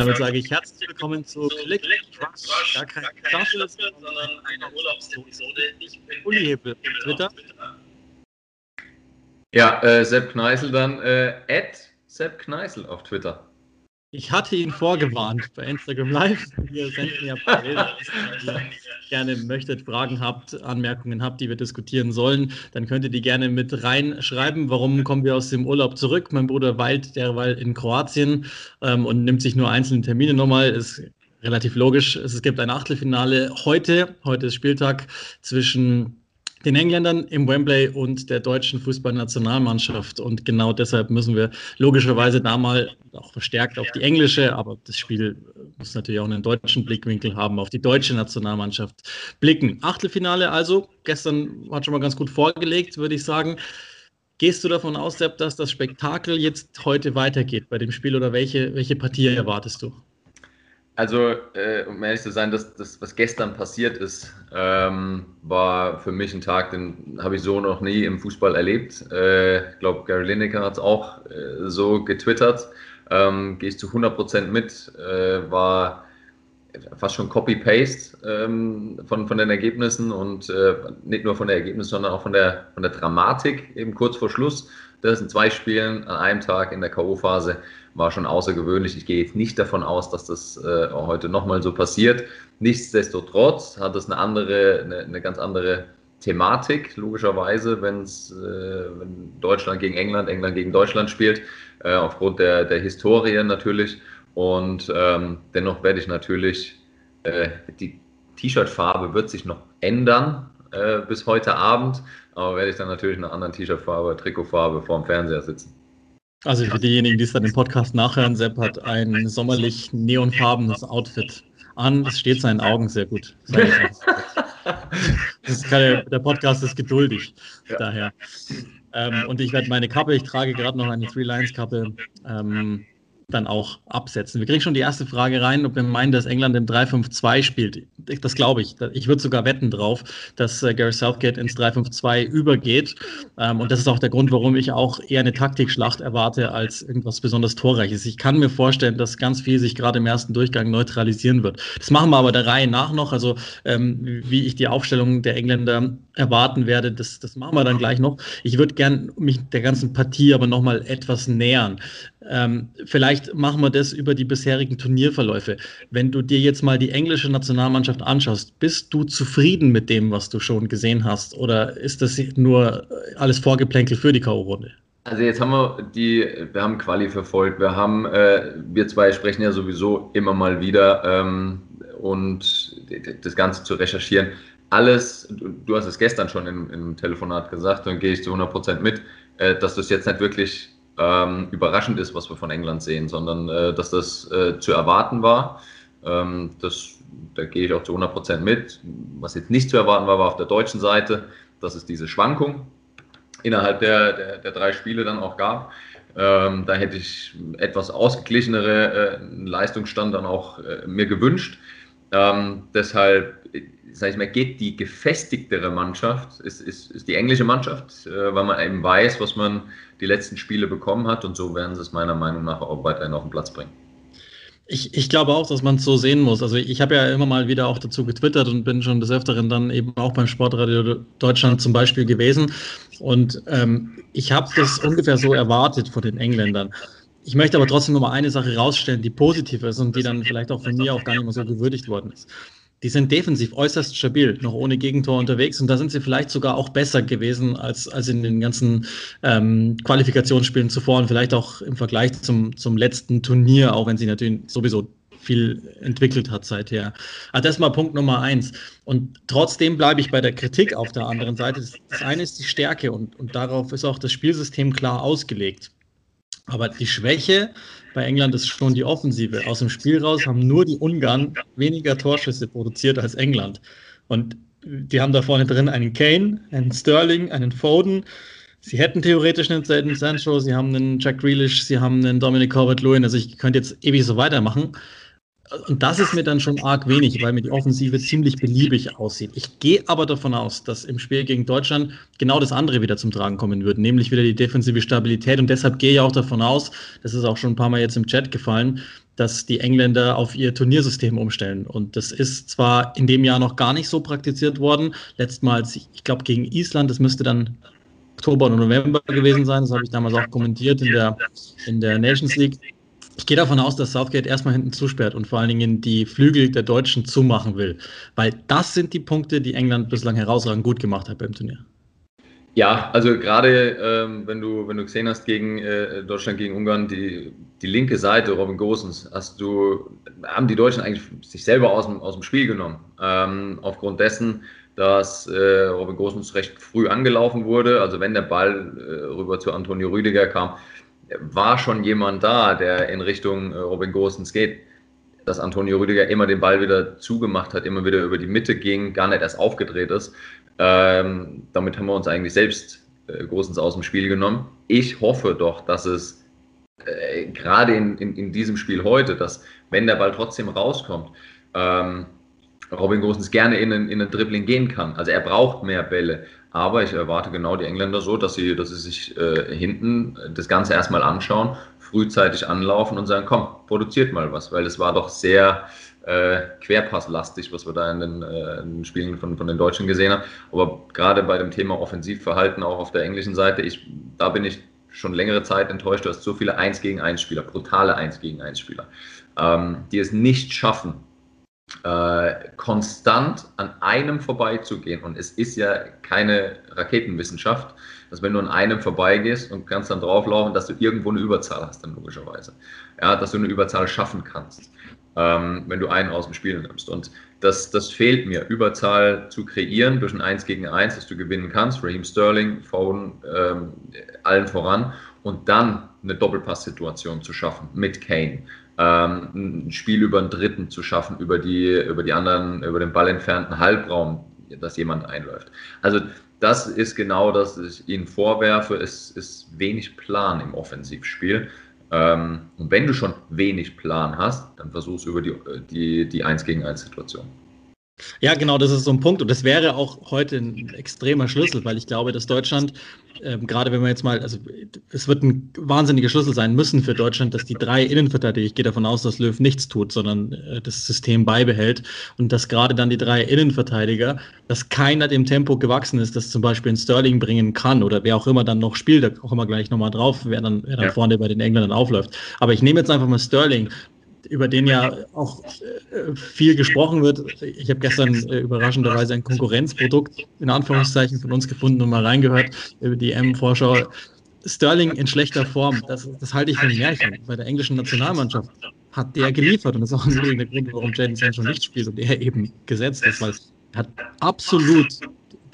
Damit sage ich herzlich willkommen zu Click Crush. Gar kein Staffel, sondern eine Urlaubsepisode. Ich bin Uli Hebel auf Twitter. Ja, äh, Sepp Kneißl dann, äh, Sepp Kneißl auf Twitter. Ich hatte ihn vorgewarnt bei Instagram Live. Wir senden ja parallel, wenn ihr gerne möchtet, Fragen habt, Anmerkungen habt, die wir diskutieren sollen, dann könnt ihr die gerne mit reinschreiben. Warum kommen wir aus dem Urlaub zurück? Mein Bruder weilt derweil in Kroatien ähm, und nimmt sich nur einzelne Termine nochmal. Ist relativ logisch. Es gibt ein Achtelfinale heute. Heute ist Spieltag zwischen den Engländern im Wembley und der deutschen Fußballnationalmannschaft. Und genau deshalb müssen wir logischerweise da mal auch verstärkt auf die englische, aber das Spiel muss natürlich auch einen deutschen Blickwinkel haben, auf die deutsche Nationalmannschaft blicken. Achtelfinale also, gestern hat schon mal ganz gut vorgelegt, würde ich sagen. Gehst du davon aus, Sepp, dass das Spektakel jetzt heute weitergeht bei dem Spiel oder welche, welche Partie erwartest du? Also, äh, um ehrlich zu sein, das, das was gestern passiert ist, ähm, war für mich ein Tag, den habe ich so noch nie im Fußball erlebt. Äh, ich glaube, Gary Lineker hat es auch äh, so getwittert. Ähm, Gehe ich zu 100% mit, äh, war fast schon Copy-Paste ähm, von, von den Ergebnissen und äh, nicht nur von der Ergebnis, sondern auch von der, von der Dramatik eben kurz vor Schluss. Das sind zwei Spielen an einem Tag in der K.O.-Phase war schon außergewöhnlich. Ich gehe jetzt nicht davon aus, dass das äh, heute nochmal so passiert. Nichtsdestotrotz hat es eine andere, eine, eine ganz andere Thematik, logischerweise, wenn's, äh, wenn Deutschland gegen England, England gegen Deutschland spielt, äh, aufgrund der, der Historie natürlich. Und ähm, dennoch werde ich natürlich, äh, die T-Shirt-Farbe wird sich noch ändern äh, bis heute Abend, aber werde ich dann natürlich in einer anderen T-Shirt-Farbe, Trikotfarbe vorm Fernseher sitzen. Also für diejenigen, die es dann im Podcast nachhören, Sepp hat ein sommerlich neonfarbenes Outfit an. Es steht seinen Augen sehr gut. Keine, der Podcast ist geduldig, ja. daher. Ähm, und ich werde meine Kappe, ich trage gerade noch eine Three Lines Kappe, ähm, dann auch absetzen. Wir kriegen schon die erste Frage rein, ob wir meinen, dass England im 3-5-2 spielt. Das glaube ich. Ich würde sogar wetten drauf, dass äh, Gary Southgate ins 3-5-2 übergeht. Ähm, und das ist auch der Grund, warum ich auch eher eine Taktikschlacht erwarte als irgendwas besonders Torreiches. Ich kann mir vorstellen, dass ganz viel sich gerade im ersten Durchgang neutralisieren wird. Das machen wir aber der Reihe nach noch. Also ähm, wie ich die Aufstellung der Engländer erwarten werde, das, das machen wir dann gleich noch. Ich würde gern mich der ganzen Partie aber nochmal etwas nähern. Ähm, vielleicht machen wir das über die bisherigen Turnierverläufe. Wenn du dir jetzt mal die englische Nationalmannschaft anschaust, bist du zufrieden mit dem, was du schon gesehen hast? Oder ist das nur alles Vorgeplänkel für die K.O.-Runde? Also jetzt haben wir die, wir haben Quali verfolgt, wir haben, äh, wir zwei sprechen ja sowieso immer mal wieder ähm, und das Ganze zu recherchieren. Alles, du hast es gestern schon im, im Telefonat gesagt, dann gehe ich zu 100% mit, äh, dass das jetzt nicht wirklich ähm, überraschend ist, was wir von England sehen, sondern äh, dass das äh, zu erwarten war. Ähm, das, da gehe ich auch zu 100% mit. Was jetzt nicht zu erwarten war, war auf der deutschen Seite, dass es diese Schwankung innerhalb der, der, der drei Spiele dann auch gab. Ähm, da hätte ich etwas ausgeglichenere äh, Leistungsstand dann auch äh, mir gewünscht. Ähm, deshalb sage ich mal, geht die gefestigtere Mannschaft, ist, ist, ist die englische Mannschaft, äh, weil man eben weiß, was man die letzten Spiele bekommen hat und so werden sie es meiner Meinung nach auch weiterhin auf den Platz bringen. Ich, ich glaube auch, dass man es so sehen muss. Also ich habe ja immer mal wieder auch dazu getwittert und bin schon des Öfteren dann eben auch beim Sportradio Deutschland zum Beispiel gewesen. Und ähm, ich habe das ungefähr so erwartet von den Engländern. Ich möchte aber trotzdem noch mal eine Sache rausstellen, die positiv ist und die dann vielleicht auch von mir auch gar nicht mehr so gewürdigt worden ist die sind defensiv äußerst stabil, noch ohne Gegentor unterwegs. Und da sind sie vielleicht sogar auch besser gewesen als, als in den ganzen ähm, Qualifikationsspielen zuvor und vielleicht auch im Vergleich zum, zum letzten Turnier, auch wenn sie natürlich sowieso viel entwickelt hat seither. Also das ist mal Punkt Nummer eins. Und trotzdem bleibe ich bei der Kritik auf der anderen Seite. Das, das eine ist die Stärke und, und darauf ist auch das Spielsystem klar ausgelegt. Aber die Schwäche bei England ist schon die Offensive. Aus dem Spiel raus haben nur die Ungarn weniger Torschüsse produziert als England. Und die haben da vorne drin einen Kane, einen Sterling, einen Foden. Sie hätten theoretisch einen Sancho, sie haben einen Jack Grealish, sie haben einen Dominic Calvert-Lewin. Also ich könnte jetzt ewig so weitermachen. Und das ist mir dann schon arg wenig, weil mir die Offensive ziemlich beliebig aussieht. Ich gehe aber davon aus, dass im Spiel gegen Deutschland genau das andere wieder zum Tragen kommen wird, nämlich wieder die defensive Stabilität. Und deshalb gehe ich auch davon aus, das ist auch schon ein paar Mal jetzt im Chat gefallen, dass die Engländer auf ihr Turniersystem umstellen. Und das ist zwar in dem Jahr noch gar nicht so praktiziert worden. Letztmals, ich glaube, gegen Island, das müsste dann Oktober oder November gewesen sein. Das habe ich damals auch kommentiert in der, in der Nations League. Ich gehe davon aus, dass Southgate erstmal hinten zusperrt und vor allen Dingen die Flügel der Deutschen zumachen will. Weil das sind die Punkte, die England bislang herausragend gut gemacht hat beim Turnier. Ja, also gerade ähm, wenn du wenn du gesehen hast gegen äh, Deutschland gegen Ungarn die, die linke Seite Robin Gosens, hast du haben die Deutschen eigentlich sich selber aus dem, aus dem Spiel genommen ähm, aufgrund dessen, dass äh, Robin Gosens recht früh angelaufen wurde. Also wenn der Ball äh, rüber zu Antonio Rüdiger kam, war schon jemand da, der in Richtung äh, Robin Gosens geht. Dass Antonio Rüdiger immer den Ball wieder zugemacht hat, immer wieder über die Mitte ging, gar nicht erst aufgedreht ist. Ähm, damit haben wir uns eigentlich selbst äh, großens aus dem Spiel genommen. Ich hoffe doch, dass es äh, gerade in, in, in, diesem Spiel heute, dass wenn der Ball trotzdem rauskommt, ähm, Robin Gosens gerne in in ein Dribbling gehen kann. Also er braucht mehr Bälle. Aber ich erwarte genau die Engländer so, dass sie, dass sie sich äh, hinten das Ganze erstmal anschauen, frühzeitig anlaufen und sagen, komm, produziert mal was, weil es war doch sehr äh, querpasslastig, was wir da in den, äh, in den Spielen von, von den Deutschen gesehen haben. Aber gerade bei dem Thema Offensivverhalten auch auf der englischen Seite, ich, da bin ich schon längere Zeit enttäuscht. Du hast so viele 1 gegen 1 Spieler, brutale 1 gegen 1 Spieler, ähm, die es nicht schaffen, äh, konstant an einem vorbeizugehen. Und es ist ja keine Raketenwissenschaft, dass wenn du an einem vorbeigehst und kannst dann drauflaufen, dass du irgendwo eine Überzahl hast, dann logischerweise. Ja, dass du eine Überzahl schaffen kannst ähm, wenn du einen aus dem Spiel nimmst. Und das, das fehlt mir, Überzahl zu kreieren durch ein 1 gegen 1, dass du gewinnen kannst. Raheem Sterling, Foden, ähm, allen voran. Und dann eine Doppelpass-Situation zu schaffen mit Kane. Ähm, ein Spiel über einen Dritten zu schaffen, über die, über die anderen, über den Ball entfernten Halbraum, dass jemand einläuft. Also das ist genau das, was ich Ihnen vorwerfe. Es ist wenig Plan im Offensivspiel. Ähm, und wenn du schon wenig Plan hast, dann versuchst du über die, die, die 1 gegen 1 Situation. Ja, genau, das ist so ein Punkt. Und das wäre auch heute ein extremer Schlüssel, weil ich glaube, dass Deutschland, ähm, gerade wenn wir jetzt mal, also es wird ein wahnsinniger Schlüssel sein müssen für Deutschland, dass die drei Innenverteidiger, ich gehe davon aus, dass Löw nichts tut, sondern äh, das System beibehält und dass gerade dann die drei Innenverteidiger, dass keiner dem Tempo gewachsen ist, das zum Beispiel in Sterling bringen kann oder wer auch immer dann noch spielt, da auch immer gleich nochmal drauf, wer dann, wer dann ja. vorne bei den Engländern aufläuft. Aber ich nehme jetzt einfach mal Sterling über den ja auch äh, viel gesprochen wird. Ich habe gestern äh, überraschenderweise ein Konkurrenzprodukt in Anführungszeichen von uns gefunden und mal reingehört über die M-Vorschau. Sterling in schlechter Form, das, das halte ich für ein Märchen. Bei der englischen Nationalmannschaft hat der geliefert und das ist auch ein Grund, warum Jaden Sancho nicht spielt und er eben gesetzt ist, weil er hat absolut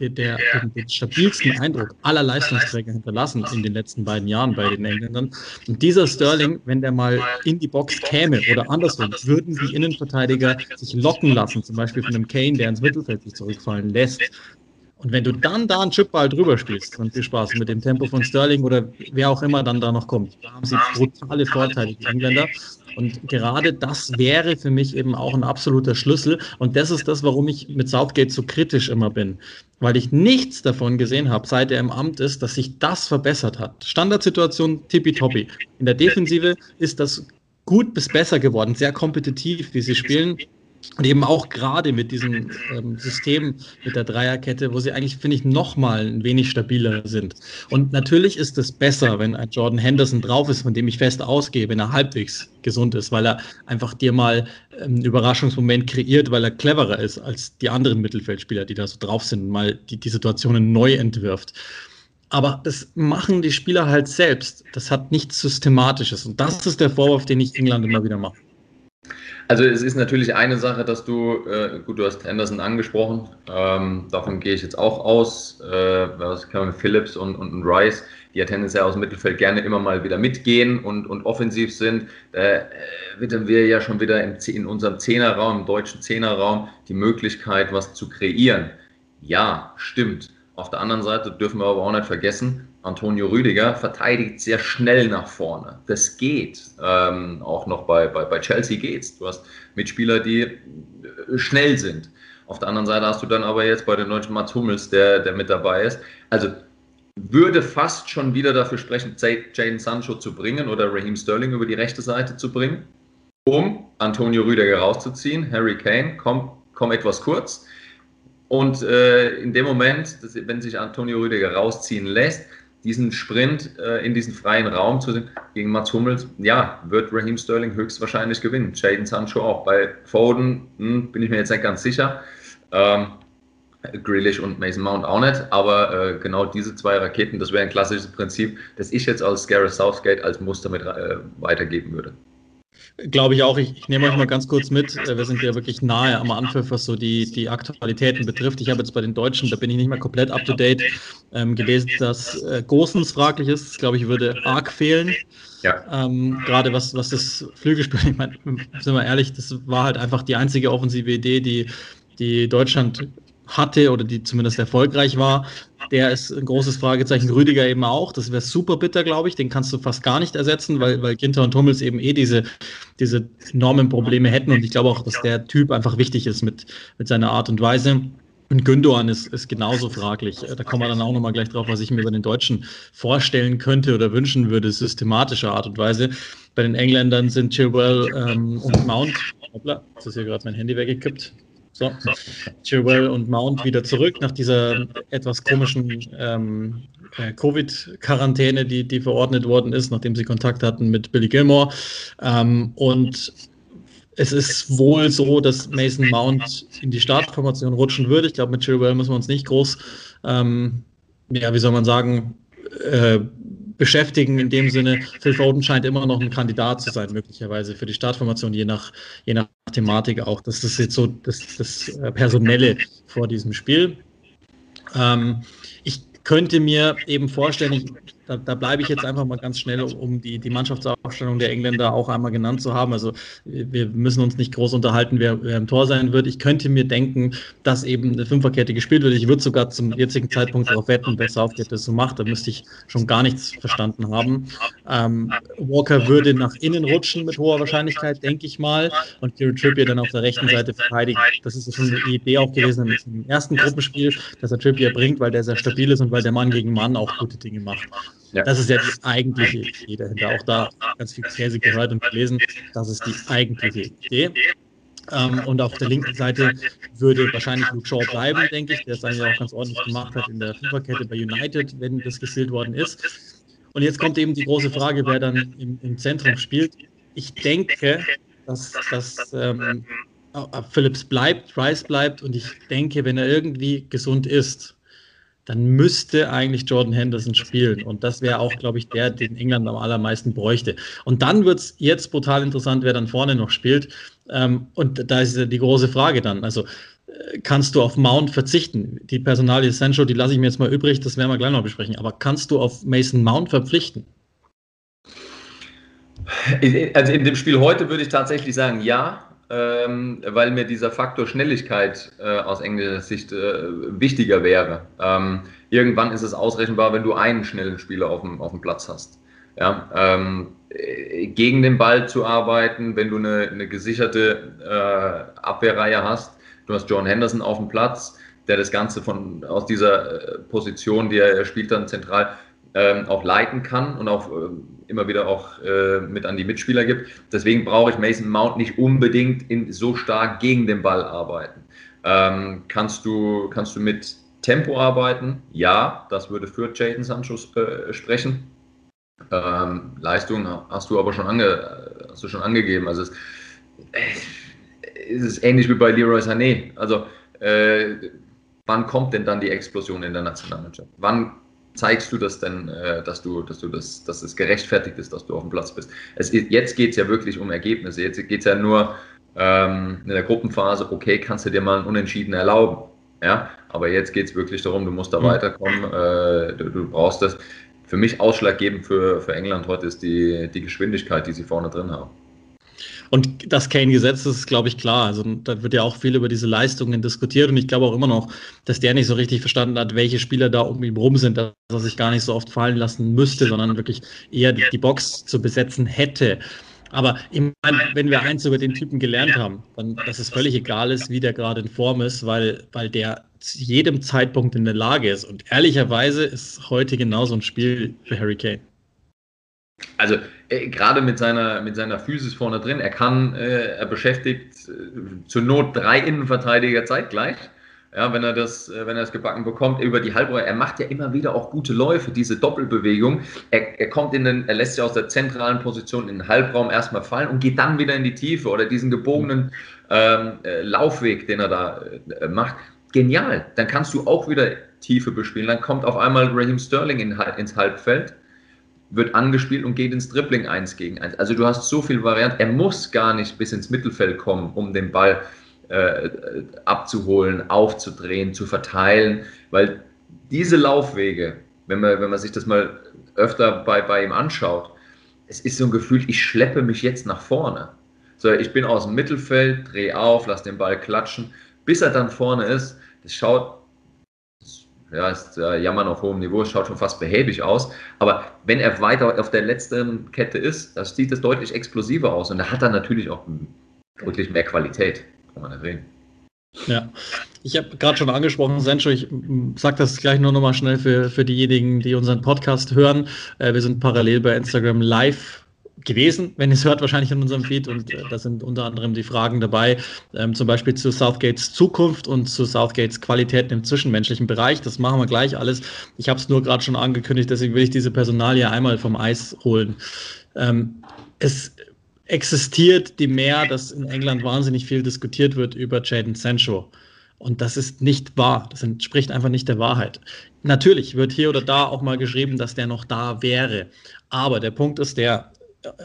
der, der, den stabilsten Eindruck aller Leistungsträger hinterlassen in den letzten beiden Jahren bei den Engländern. Und dieser Sterling, wenn der mal in die Box käme oder andersrum, würden die Innenverteidiger sich locken lassen, zum Beispiel von einem Kane, der ins Mittelfeld sich zurückfallen lässt. Und wenn du dann da einen Chipball drüber spielst, dann viel Spaß mit dem Tempo von Sterling oder wer auch immer dann da noch kommt. Da haben sie brutale Vorteile, die Engländer. Und gerade das wäre für mich eben auch ein absoluter Schlüssel. Und das ist das, warum ich mit Southgate so kritisch immer bin. Weil ich nichts davon gesehen habe, seit er im Amt ist, dass sich das verbessert hat. Standardsituation tippitoppi. In der Defensive ist das gut bis besser geworden, sehr kompetitiv, wie sie spielen. Und eben auch gerade mit diesem ähm, System, mit der Dreierkette, wo sie eigentlich, finde ich, nochmal ein wenig stabiler sind. Und natürlich ist es besser, wenn ein Jordan Henderson drauf ist, von dem ich fest ausgehe, wenn er halbwegs gesund ist, weil er einfach dir mal einen Überraschungsmoment kreiert, weil er cleverer ist als die anderen Mittelfeldspieler, die da so drauf sind, mal die, die Situationen neu entwirft. Aber das machen die Spieler halt selbst. Das hat nichts Systematisches. Und das ist der Vorwurf, den ich England immer wieder mache. Also es ist natürlich eine Sache, dass du, äh, gut, du hast Anderson angesprochen, ähm, davon gehe ich jetzt auch aus, äh, was kann man Phillips und, und, Rice, die ja tendenziell aus dem Mittelfeld gerne immer mal wieder mitgehen und, und offensiv sind. Da äh, wittern wir ja schon wieder im, in unserem Zehnerraum, im deutschen Zehnerraum, die Möglichkeit, was zu kreieren. Ja, stimmt. Auf der anderen Seite dürfen wir aber auch nicht vergessen, Antonio Rüdiger verteidigt sehr schnell nach vorne. Das geht. Ähm, auch noch bei, bei, bei Chelsea geht's. Du hast Mitspieler, die äh, schnell sind. Auf der anderen Seite hast du dann aber jetzt bei den deutschen Mats Hummels, der, der mit dabei ist. Also würde fast schon wieder dafür sprechen, Jaden Sancho zu bringen oder Raheem Sterling über die rechte Seite zu bringen, um Antonio Rüdiger rauszuziehen. Harry Kane kommt komm etwas kurz. Und äh, in dem Moment, wenn sich Antonio Rüdiger rausziehen lässt, diesen Sprint äh, in diesen freien Raum zu sehen gegen Mats Hummels, ja, wird Raheem Sterling höchstwahrscheinlich gewinnen. Jaden Sancho auch. Bei Foden hm, bin ich mir jetzt nicht ganz sicher. Ähm, Grealish und Mason Mount auch nicht, aber äh, genau diese zwei Raketen, das wäre ein klassisches Prinzip, das ich jetzt als Gareth Southgate als Muster mit äh, weitergeben würde. Glaube ich auch. Ich, ich, nehme euch mal ganz kurz mit. Äh, wir sind ja wirklich nahe am Anpfiff, was so die, die Aktualitäten betrifft. Ich habe jetzt bei den Deutschen, da bin ich nicht mehr komplett up to date, ähm, gelesen, dass äh, Gosens fraglich ist. Das, glaube ich, würde arg fehlen. Ja. Ähm, Gerade was, was das Flügelspiel, ich meine, sind wir ehrlich, das war halt einfach die einzige offensive Idee, die, die Deutschland hatte oder die zumindest erfolgreich war, der ist ein großes Fragezeichen. Rüdiger eben auch. Das wäre super bitter, glaube ich. Den kannst du fast gar nicht ersetzen, weil, weil Ginter und Hummels eben eh diese, diese enormen Probleme hätten. Und ich glaube auch, dass der Typ einfach wichtig ist mit, mit seiner Art und Weise. Und Gündogan ist, ist genauso fraglich. Da kommen wir dann auch nochmal gleich drauf, was ich mir über den Deutschen vorstellen könnte oder wünschen würde, systematischer Art und Weise. Bei den Engländern sind Chilwell ähm, und Mount. Hoppla, jetzt ist hier gerade mein Handy weggekippt. So, Chilwell und Mount wieder zurück nach dieser etwas komischen ähm, äh, Covid-Quarantäne, die, die verordnet worden ist, nachdem sie Kontakt hatten mit Billy Gilmore. Ähm, und es ist wohl so, dass Mason Mount in die Startformation rutschen würde. Ich glaube, mit Chilwell müssen wir uns nicht groß, ähm, ja, wie soll man sagen, äh, beschäftigen in dem Sinne. Phil Foden scheint immer noch ein Kandidat zu sein, möglicherweise für die Startformation, je nach, je nach Thematik auch. Das ist jetzt so das, das Personelle vor diesem Spiel. Ähm, ich könnte mir eben vorstellen, ich da, da bleibe ich jetzt einfach mal ganz schnell, um die, die Mannschaftsaufstellung der Engländer auch einmal genannt zu haben. Also wir müssen uns nicht groß unterhalten, wer, wer im Tor sein wird. Ich könnte mir denken, dass eben eine Fünferkette gespielt wird. Ich würde sogar zum jetzigen Zeitpunkt darauf wetten, wer Southgate das so macht. Da müsste ich schon gar nichts verstanden haben. Ähm, Walker würde nach innen rutschen mit hoher Wahrscheinlichkeit, denke ich mal. Und Kieran Trippier dann auf der rechten Seite verteidigen. Das ist schon eine Idee auch gewesen im ersten Gruppenspiel, dass er Trippier bringt, weil der sehr stabil ist und weil der Mann gegen Mann auch gute Dinge macht. Ja. Das ist ja die eigentliche Idee dahinter. Auch da ganz viel Käse gehört und gelesen. Das ist die eigentliche Idee. Ähm, und auf der linken Seite würde wahrscheinlich Luke Shaw bleiben, denke ich, der es dann ja auch ganz ordentlich gemacht hat in der Fünferkette bei United, wenn das gespielt worden ist. Und jetzt kommt eben die große Frage, wer dann im, im Zentrum spielt. Ich denke, dass, dass ähm, Phillips bleibt, Rice bleibt und ich denke, wenn er irgendwie gesund ist, dann müsste eigentlich Jordan Henderson spielen. Und das wäre auch, glaube ich, der, den England am allermeisten bräuchte. Und dann wird es jetzt brutal interessant, wer dann vorne noch spielt. Ähm, und da ist die große Frage dann. Also äh, kannst du auf Mount verzichten? Die Personalie Sancho, die lasse ich mir jetzt mal übrig, das werden wir gleich noch besprechen. Aber kannst du auf Mason Mount verpflichten? Also in dem Spiel heute würde ich tatsächlich sagen, ja ähm, weil mir dieser Faktor Schnelligkeit äh, aus englischer Sicht äh, wichtiger wäre. Ähm, irgendwann ist es ausrechenbar, wenn du einen schnellen Spieler auf dem, auf dem Platz hast. Ja, ähm, gegen den Ball zu arbeiten, wenn du eine, eine gesicherte äh, Abwehrreihe hast. Du hast John Henderson auf dem Platz, der das Ganze von, aus dieser äh, Position, die er spielt, dann zentral ähm, auch leiten kann und auch äh, immer wieder auch äh, mit an die Mitspieler gibt. Deswegen brauche ich Mason Mount nicht unbedingt in, so stark gegen den Ball arbeiten. Ähm, kannst, du, kannst du mit Tempo arbeiten? Ja, das würde für Jaden Sancho äh, sprechen. Ähm, Leistung hast du aber schon, ange, hast du schon angegeben. Also es, es ist ähnlich wie bei Leroy Sané. Also äh, wann kommt denn dann die Explosion in der Nationalmannschaft? Wann zeigst du das denn, äh, dass du, dass du das, dass es gerechtfertigt ist, dass du auf dem Platz bist. Es, jetzt geht es ja wirklich um Ergebnisse. Jetzt geht es ja nur ähm, in der Gruppenphase, okay, kannst du dir mal ein Unentschieden erlauben. Ja, aber jetzt geht es wirklich darum, du musst da mhm. weiterkommen, äh, du, du, brauchst das. Für mich ausschlaggebend für, für England heute ist die, die Geschwindigkeit, die sie vorne drin haben. Und das Kane-Gesetz ist, glaube ich, klar. Also da wird ja auch viel über diese Leistungen diskutiert und ich glaube auch immer noch, dass der nicht so richtig verstanden hat, welche Spieler da um ihn rum sind, dass er sich gar nicht so oft fallen lassen müsste, sondern wirklich eher die Box zu besetzen hätte. Aber ich meine, wenn wir eins über den Typen gelernt haben, dann, dass es völlig egal ist, wie der gerade in Form ist, weil, weil der zu jedem Zeitpunkt in der Lage ist. Und ehrlicherweise ist heute genauso ein Spiel für Harry Kane. Also äh, gerade mit seiner, mit seiner Physis vorne drin, er kann, äh, er beschäftigt äh, zur Not drei Innenverteidiger zeitgleich. Ja, wenn er das, äh, wenn er das gebacken bekommt, über die Halbräume, er macht ja immer wieder auch gute Läufe, diese Doppelbewegung. Er, er kommt in den, er lässt sich aus der zentralen Position in den Halbraum erstmal fallen und geht dann wieder in die Tiefe oder diesen gebogenen ähm, äh, Laufweg, den er da äh, macht. Genial. Dann kannst du auch wieder Tiefe bespielen. Dann kommt auf einmal Raheem Sterling in, ins Halbfeld wird angespielt und geht ins Dribbling 1 gegen 1. Also du hast so viel Varianten. Er muss gar nicht bis ins Mittelfeld kommen, um den Ball äh, abzuholen, aufzudrehen, zu verteilen, weil diese Laufwege, wenn man, wenn man sich das mal öfter bei, bei ihm anschaut, es ist so ein Gefühl, ich schleppe mich jetzt nach vorne. So, ich bin aus dem Mittelfeld, drehe auf, lass den Ball klatschen, bis er dann vorne ist. Das schaut ja, ist äh, Jammern auf hohem Niveau, schaut schon fast behäbig aus. Aber wenn er weiter auf der letzten Kette ist, das sieht es deutlich explosiver aus. Und da hat er natürlich auch deutlich mehr Qualität, kann man erwähnen. Ja, ich habe gerade schon angesprochen, Sancho, ich sage das gleich nur nochmal schnell für, für diejenigen, die unseren Podcast hören. Äh, wir sind parallel bei Instagram live gewesen, wenn ihr es hört, wahrscheinlich in unserem Feed. Und äh, da sind unter anderem die Fragen dabei, ähm, zum Beispiel zu Southgates Zukunft und zu Southgates Qualitäten im zwischenmenschlichen Bereich. Das machen wir gleich alles. Ich habe es nur gerade schon angekündigt, deswegen will ich diese Personalie einmal vom Eis holen. Ähm, es existiert die mehr, dass in England wahnsinnig viel diskutiert wird über Jaden Sancho. Und das ist nicht wahr. Das entspricht einfach nicht der Wahrheit. Natürlich wird hier oder da auch mal geschrieben, dass der noch da wäre. Aber der Punkt ist der,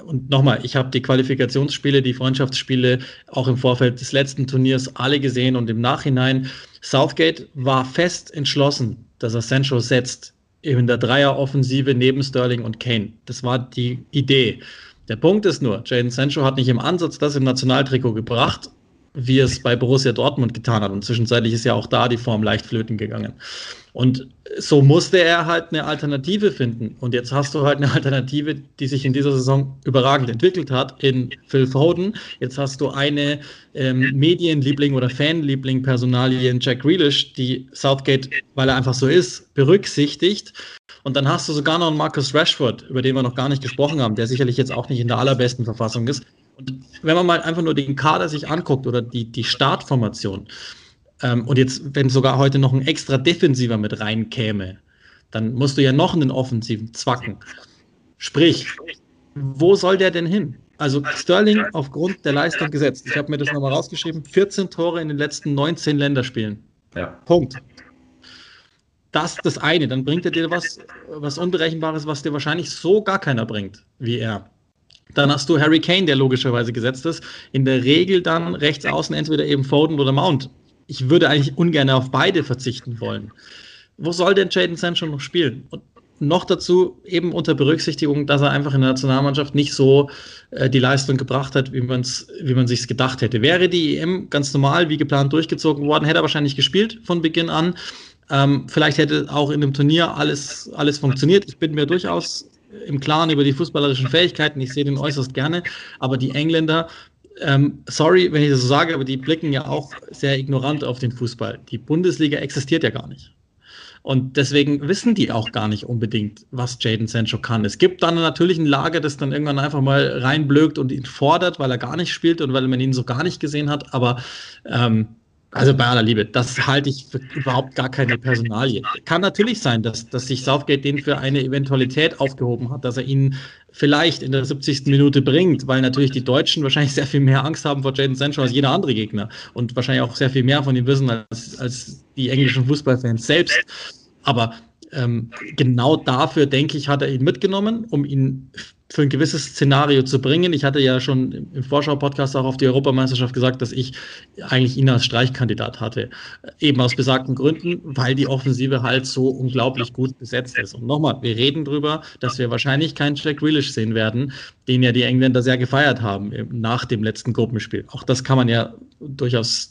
und nochmal, ich habe die Qualifikationsspiele, die Freundschaftsspiele auch im Vorfeld des letzten Turniers alle gesehen und im Nachhinein. Southgate war fest entschlossen, dass er Sancho setzt in der Dreieroffensive neben Sterling und Kane. Das war die Idee. Der Punkt ist nur, Jaden Sancho hat nicht im Ansatz das im Nationaltrikot gebracht wie es bei Borussia Dortmund getan hat. Und zwischenzeitlich ist ja auch da die Form leicht flöten gegangen. Und so musste er halt eine Alternative finden. Und jetzt hast du halt eine Alternative, die sich in dieser Saison überragend entwickelt hat, in Phil Foden. Jetzt hast du eine ähm, Medienliebling oder Fanliebling-Personalie in Jack Grealish, die Southgate, weil er einfach so ist, berücksichtigt. Und dann hast du sogar noch einen Marcus Rashford, über den wir noch gar nicht gesprochen haben, der sicherlich jetzt auch nicht in der allerbesten Verfassung ist, und wenn man mal einfach nur den Kader sich anguckt oder die, die Startformation, ähm, und jetzt, wenn sogar heute noch ein extra Defensiver mit reinkäme, dann musst du ja noch einen Offensiven zwacken. Sprich, wo soll der denn hin? Also Sterling aufgrund der Leistung gesetzt. Ich habe mir das nochmal rausgeschrieben. 14 Tore in den letzten 19 Länderspielen. Ja. Punkt. Das das eine. Dann bringt er dir was, was Unberechenbares, was dir wahrscheinlich so gar keiner bringt, wie er. Dann hast du Harry Kane, der logischerweise gesetzt ist. In der Regel dann rechts außen entweder eben Foden oder Mount. Ich würde eigentlich ungern auf beide verzichten wollen. Wo soll denn Jaden Sancho noch spielen? Und noch dazu eben unter Berücksichtigung, dass er einfach in der Nationalmannschaft nicht so äh, die Leistung gebracht hat, wie, man's, wie man sich gedacht hätte. Wäre die EM ganz normal wie geplant durchgezogen worden, hätte er wahrscheinlich gespielt von Beginn an. Ähm, vielleicht hätte auch in dem Turnier alles, alles funktioniert. Ich bin mir durchaus im Klaren über die fußballerischen Fähigkeiten. Ich sehe den äußerst gerne. Aber die Engländer, ähm, sorry, wenn ich das so sage, aber die blicken ja auch sehr ignorant auf den Fußball. Die Bundesliga existiert ja gar nicht. Und deswegen wissen die auch gar nicht unbedingt, was Jaden Sancho kann. Es gibt dann natürlich ein Lager, das dann irgendwann einfach mal reinblökt und ihn fordert, weil er gar nicht spielt und weil man ihn so gar nicht gesehen hat. Aber ähm, also bei aller Liebe, das halte ich für überhaupt gar keine Personalie. Kann natürlich sein, dass, dass sich Southgate den für eine Eventualität aufgehoben hat, dass er ihn vielleicht in der 70. Minute bringt, weil natürlich die Deutschen wahrscheinlich sehr viel mehr Angst haben vor Jaden Sancho als jeder andere Gegner und wahrscheinlich auch sehr viel mehr von ihm wissen als, als die englischen Fußballfans selbst. Aber ähm, genau dafür, denke ich, hat er ihn mitgenommen, um ihn für ein gewisses Szenario zu bringen. Ich hatte ja schon im Vorschau-Podcast auch auf die Europameisterschaft gesagt, dass ich eigentlich ihn als Streichkandidat hatte. Eben aus besagten Gründen, weil die Offensive halt so unglaublich gut besetzt ist. Und nochmal, wir reden drüber, dass wir wahrscheinlich keinen Jack Grealish sehen werden, den ja die Engländer sehr gefeiert haben nach dem letzten Gruppenspiel. Auch das kann man ja durchaus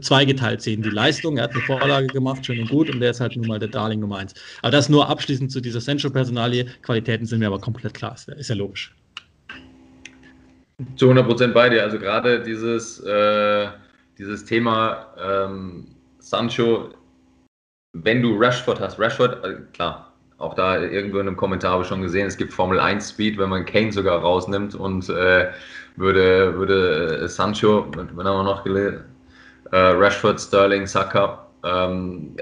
zweigeteilt sehen. Die Leistung, er hat eine Vorlage gemacht, schön und gut, und der ist halt nun mal der Darling Nummer eins. Aber das nur abschließend zu dieser Central-Personalie. Qualitäten sind mir aber komplett klar, ist, ja logisch. Zu 100 Prozent bei dir. Also gerade dieses, äh, dieses Thema ähm, Sancho, wenn du Rashford hast, Rashford, äh, klar, auch da irgendwo in einem Kommentar habe ich schon gesehen, es gibt Formel 1 Speed, wenn man Kane sogar rausnimmt und äh, würde, würde äh, Sancho, wenn haben wir noch gelesen, äh, Rashford, Sterling, Saka. Ähm,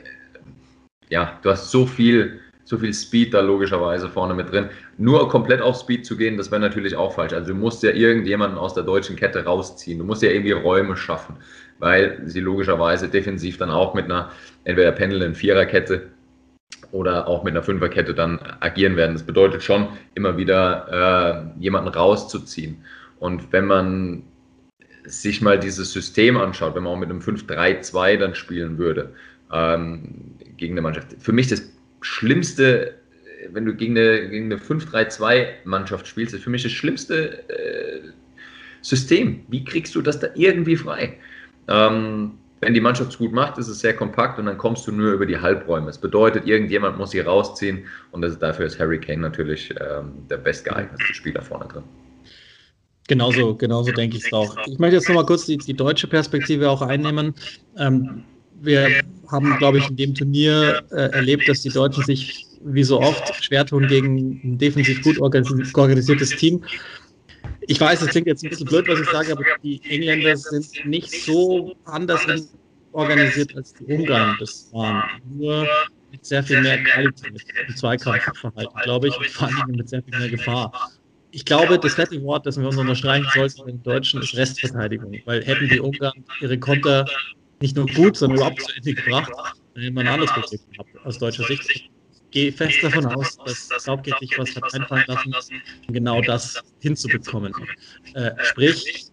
ja, du hast so viel, so viel Speed da logischerweise vorne mit drin. Nur komplett auf Speed zu gehen, das wäre natürlich auch falsch. Also du musst ja irgendjemanden aus der deutschen Kette rausziehen. Du musst ja irgendwie Räume schaffen, weil sie logischerweise defensiv dann auch mit einer entweder pendelnden Viererkette oder auch mit einer Fünferkette dann agieren werden. Das bedeutet schon, immer wieder äh, jemanden rauszuziehen. Und wenn man sich mal dieses System anschaut, wenn man auch mit einem 5-3-2 dann spielen würde, ähm, gegen eine Mannschaft. Für mich das Schlimmste, wenn du gegen eine, gegen eine 5-3-2-Mannschaft spielst, ist für mich das schlimmste äh, System. Wie kriegst du das da irgendwie frei? Ähm, wenn die Mannschaft es gut macht, ist es sehr kompakt und dann kommst du nur über die Halbräume. Das bedeutet, irgendjemand muss sie rausziehen und das, dafür ist Harry Kane natürlich ähm, der bestgeeignete Spieler vorne drin. Genauso, genauso denke ich es auch. Ich möchte jetzt nochmal kurz die, die deutsche Perspektive auch einnehmen. Ähm, wir haben, glaube ich, in dem Turnier äh, erlebt, dass die Deutschen sich wie so oft schwer tun gegen ein defensiv gut organisiertes Team. Ich weiß, es klingt jetzt ein bisschen blöd, was ich sage, aber die Engländer sind nicht so anders organisiert als die Ungarn das waren. Nur mit sehr viel mehr Qualität im Zweikampfverhalten, glaube ich, und vor allem mit sehr viel mehr Gefahr ich glaube, das Wort, das wir uns unterstreichen sollten in Deutschen, ist Restverteidigung. Weil hätten die Ungarn ihre Konter nicht nur gut, sondern überhaupt zu Ende gebracht, dann hätten wir ein anderes Problem gehabt aus deutscher Sicht. Ich gehe fest davon aus, dass Southgate sich was hat einfallen lassen, um genau das hinzubekommen. Äh, sprich,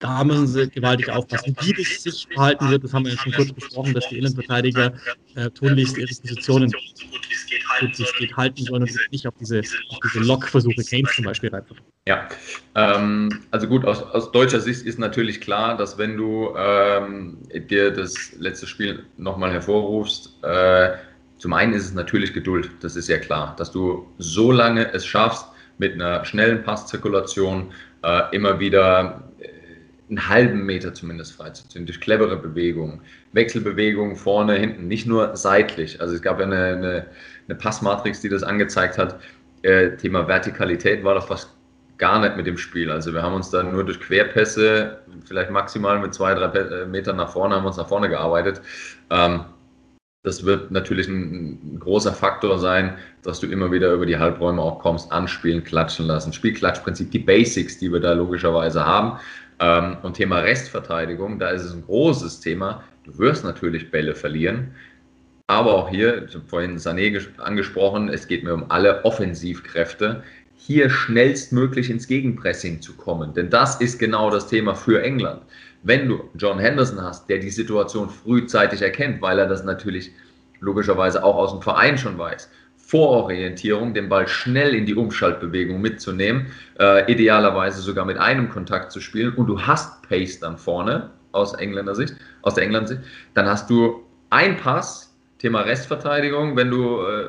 da müssen sie gewaltig aufpassen. Wie das sich verhalten wird, das haben wir ja schon kurz besprochen, dass die Innenverteidiger äh, tunlichst ihre Positionen so gut es geht halten sollen und nicht auf diese, auf diese Lockversuche Keynes zum Beispiel reinfahren. Ja, ähm, also gut, aus, aus, deutscher Sicht ist natürlich klar, dass wenn du ähm, dir das letzte Spiel nochmal hervorrufst, äh, zum einen ist es natürlich Geduld, das ist ja klar, dass du so lange es schaffst, mit einer schnellen Passzirkulation äh, immer wieder einen halben Meter zumindest freizuziehen, durch clevere Bewegungen, Wechselbewegungen vorne, hinten, nicht nur seitlich. Also es gab ja eine, eine, eine Passmatrix, die das angezeigt hat. Äh, Thema Vertikalität war doch fast gar nicht mit dem Spiel. Also wir haben uns dann nur durch Querpässe, vielleicht maximal mit zwei, drei äh, Metern nach vorne, haben uns nach vorne gearbeitet. Ähm, das wird natürlich ein, ein, großer Faktor sein, dass du immer wieder über die Halbräume auch kommst, anspielen, klatschen lassen. Spielklatschprinzip, die Basics, die wir da logischerweise haben. Ähm, und Thema Restverteidigung, da ist es ein großes Thema. Du wirst natürlich Bälle verlieren. Aber auch hier, ich habe vorhin Sané angesprochen, es geht mir um alle Offensivkräfte, hier schnellstmöglich ins Gegenpressing zu kommen. Denn das ist genau das Thema für England. Wenn du John Henderson hast, der die Situation frühzeitig erkennt, weil er das natürlich logischerweise auch aus dem Verein schon weiß, Vororientierung, den Ball schnell in die Umschaltbewegung mitzunehmen, äh, idealerweise sogar mit einem Kontakt zu spielen und du hast Pace dann vorne aus Engländer Sicht, aus der England-Sicht, dann hast du ein Pass, Thema Restverteidigung, wenn du äh,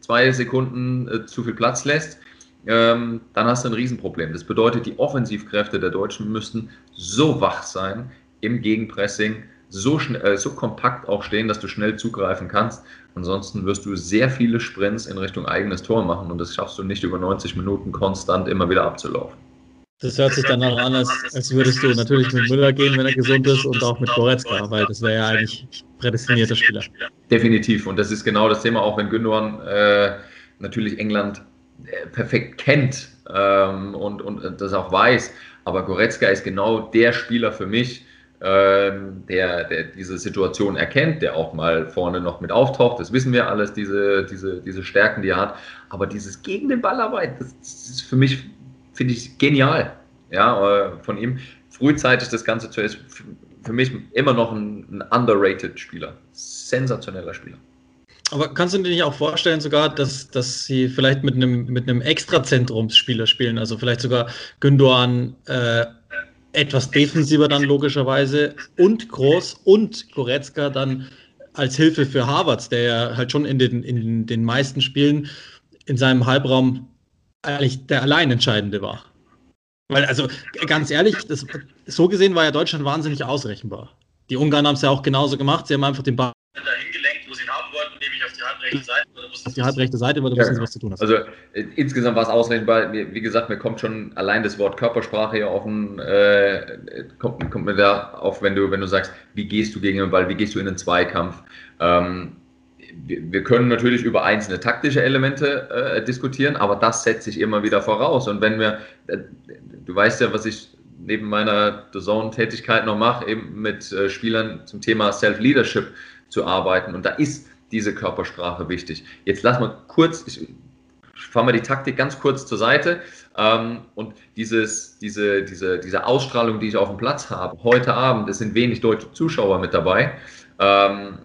zwei Sekunden äh, zu viel Platz lässt, ähm, dann hast du ein Riesenproblem. Das bedeutet, die Offensivkräfte der Deutschen müssten so wach sein im Gegenpressing, so, schnell, äh, so kompakt auch stehen, dass du schnell zugreifen kannst. Ansonsten wirst du sehr viele Sprints in Richtung eigenes Tor machen und das schaffst du nicht über 90 Minuten konstant immer wieder abzulaufen. Das hört sich danach an, als, als würdest du natürlich mit Müller gehen, wenn er gesund ist und auch mit Goretzka, weil das wäre ja eigentlich prädestinierter Spieler. Definitiv und das ist genau das Thema, auch wenn Gündogan äh, natürlich England äh, perfekt kennt ähm, und, und das auch weiß, aber Goretzka ist genau der Spieler für mich, ähm, der, der diese Situation erkennt, der auch mal vorne noch mit auftaucht. Das wissen wir alles, diese, diese, diese Stärken, die er hat. Aber dieses gegen den Ballarbeit, das, das ist für mich, finde ich, genial. Ja, äh, von ihm. Frühzeitig das Ganze zu ist für mich immer noch ein, ein underrated Spieler. Sensationeller Spieler. Aber kannst du dir nicht auch vorstellen, sogar, dass, dass sie vielleicht mit einem, mit einem Extrazentrumsspieler spielen? Also vielleicht sogar Gündogan äh, etwas defensiver dann logischerweise und Groß und Goretzka dann als Hilfe für Harvards, der ja halt schon in den, in den meisten Spielen in seinem Halbraum eigentlich der Alleinentscheidende war. Weil, also ganz ehrlich, das, so gesehen war ja Deutschland wahnsinnig ausrechenbar. Die Ungarn haben es ja auch genauso gemacht. Sie haben einfach den Ball dahin gelenkt, wo sie ihn haben wollten, nämlich auf die halbrechte Seite. Auf die halbrechte Seite, weil du ja, was zu tun hast. Also äh, insgesamt war es ausrechenbar. Wie gesagt, mir kommt schon allein das Wort Körpersprache hier auf den, äh, kommt, kommt, mir da auf, wenn du, wenn du sagst, wie gehst du gegen den Ball, wie gehst du in den Zweikampf. Ähm, wir, können natürlich über einzelne taktische Elemente äh, diskutieren, aber das setzt sich immer wieder voraus. Und wenn wir, äh, du weißt ja, was ich neben meiner Zone-Tätigkeit noch mache, eben mit äh, Spielern zum Thema Self-Leadership zu arbeiten. Und da ist diese Körpersprache wichtig. Jetzt lass mal kurz, ich fahre mal die Taktik ganz kurz zur Seite. Ähm, und dieses, diese, diese, diese Ausstrahlung, die ich auf dem Platz habe, heute Abend, es sind wenig deutsche Zuschauer mit dabei. Ähm,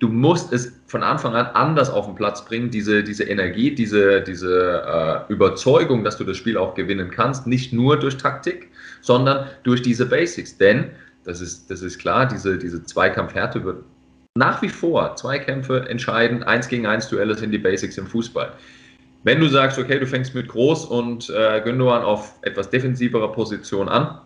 du musst es von Anfang an anders auf den Platz bringen, diese, diese Energie, diese, diese äh, Überzeugung, dass du das Spiel auch gewinnen kannst, nicht nur durch Taktik, sondern durch diese Basics. Denn, das ist, das ist klar, diese, diese Zweikampfhärte wird nach wie vor Zweikämpfe entscheiden, eins gegen eins Duelle sind die Basics im Fußball. Wenn du sagst, okay, du fängst mit Groß und äh, Gündogan auf etwas defensiverer Position an,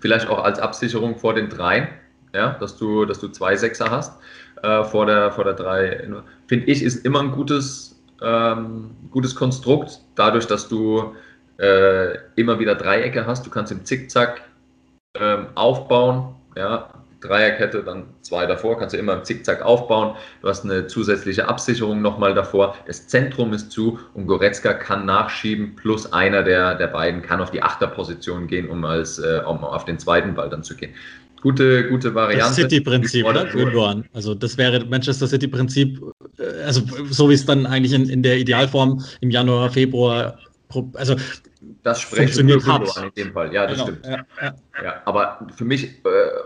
vielleicht auch als Absicherung vor den Dreien, ja, dass du, dass du zwei Sechser hast, äh, vor, der, vor der 3. Finde ich, ist immer ein gutes, ähm, gutes Konstrukt, dadurch, dass du äh, immer wieder Dreiecke hast. Du kannst im Zickzack ähm, aufbauen, ja, Dreierkette, dann zwei davor, kannst du immer im Zickzack aufbauen. Du hast eine zusätzliche Absicherung nochmal davor. Das Zentrum ist zu und Goretzka kann nachschieben, plus einer der, der beiden kann auf die Achterposition gehen, um, als, äh, um auf den zweiten Ball dann zu gehen gute, gute Variante. Das City-Prinzip, oder? Gündogan. Also das wäre Manchester City-Prinzip, äh, also so wie es dann eigentlich in, in der Idealform im Januar, Februar, also das funktioniert hat. in dem Fall. Ja, das genau. stimmt. Ja, ja. ja, aber für mich äh,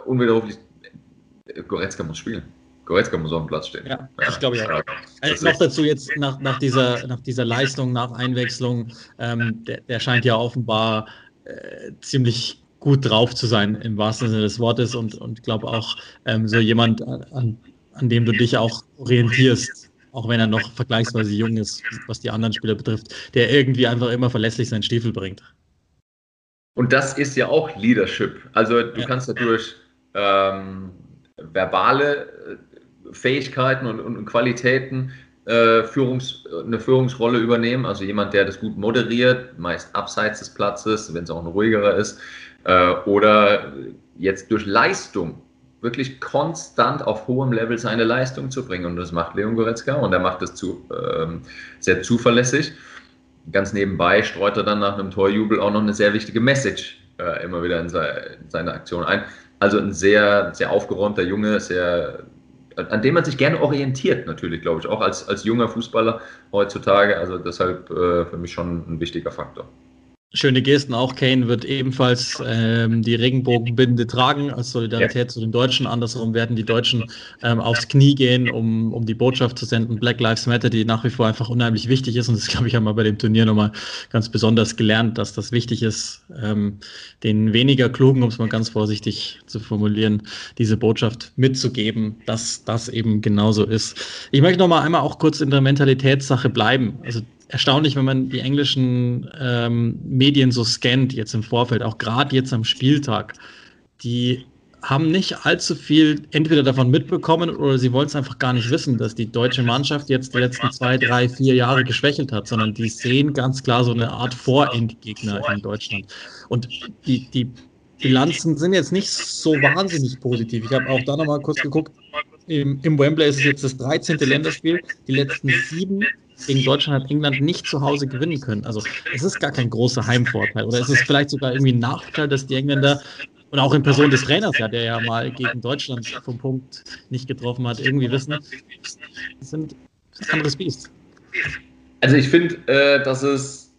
unwiderruflich, Goretzka muss spielen. Goretzka muss auf dem Platz stehen. Ja, ja ich glaube ja. Also noch dazu jetzt nach, nach, dieser, nach dieser Leistung, nach Einwechslung, ähm, der, der scheint ja offenbar äh, ziemlich gut drauf zu sein, im wahrsten Sinne des Wortes und, und glaube auch ähm, so jemand, an, an dem du dich auch orientierst, auch wenn er noch vergleichsweise jung ist, was die anderen Spieler betrifft, der irgendwie einfach immer verlässlich seinen Stiefel bringt. Und das ist ja auch Leadership. Also du ja. kannst dadurch ähm, verbale äh, Fähigkeiten und, und Qualitäten äh, Führungs, eine Führungsrolle übernehmen. Also jemand, der das gut moderiert, meist abseits des Platzes, wenn es auch ein ruhigerer ist, äh, oder jetzt durch Leistung wirklich konstant auf hohem Level seine Leistung zu bringen. Und das macht Leon Goretzka und er macht das zu, ähm, sehr zuverlässig. Ganz nebenbei streut er dann nach einem Torjubel auch noch eine sehr wichtige Message äh, immer wieder in, se in, seine Aktion ein. Also ein sehr, sehr aufgeräumter Junge, sehr, an dem man sich gerne orientiert, natürlich, glaube ich, auch als, als junger Fußballer heutzutage. Also deshalb äh, für mich schon ein wichtiger Faktor. Schöne Gesten auch. Kane wird ebenfalls ähm, die Regenbogenbinde tragen als Solidarität ja. zu den Deutschen. Andersrum werden die Deutschen ähm, aufs Knie gehen, um, um die Botschaft zu senden. Black Lives Matter, die nach wie vor einfach unheimlich wichtig ist. Und das, glaube ich, haben wir bei dem Turnier nochmal ganz besonders gelernt, dass das wichtig ist, ähm, den weniger klugen, um es mal ganz vorsichtig zu formulieren, diese Botschaft mitzugeben, dass das eben genauso ist. Ich möchte noch mal einmal auch kurz in der Mentalitätssache bleiben. Also erstaunlich, wenn man die englischen ähm, Medien so scannt, jetzt im Vorfeld, auch gerade jetzt am Spieltag. Die haben nicht allzu viel entweder davon mitbekommen oder sie wollen es einfach gar nicht wissen, dass die deutsche Mannschaft jetzt die letzten zwei, drei, vier Jahre geschwächelt hat, sondern die sehen ganz klar so eine Art Vorendgegner in Deutschland. Und die, die Bilanzen sind jetzt nicht so wahnsinnig positiv. Ich habe auch da nochmal kurz geguckt. Im, Im Wembley ist es jetzt das 13. Länderspiel. Die letzten sieben gegen Deutschland hat England nicht zu Hause gewinnen können. Also es ist gar kein großer Heimvorteil. Oder es ist vielleicht sogar irgendwie ein Nachteil, dass die Engländer und auch in Person des Trainers, ja, der ja mal gegen Deutschland vom Punkt nicht getroffen hat, irgendwie wissen, sind ein anderes Biest. Also ich finde, äh, dass es,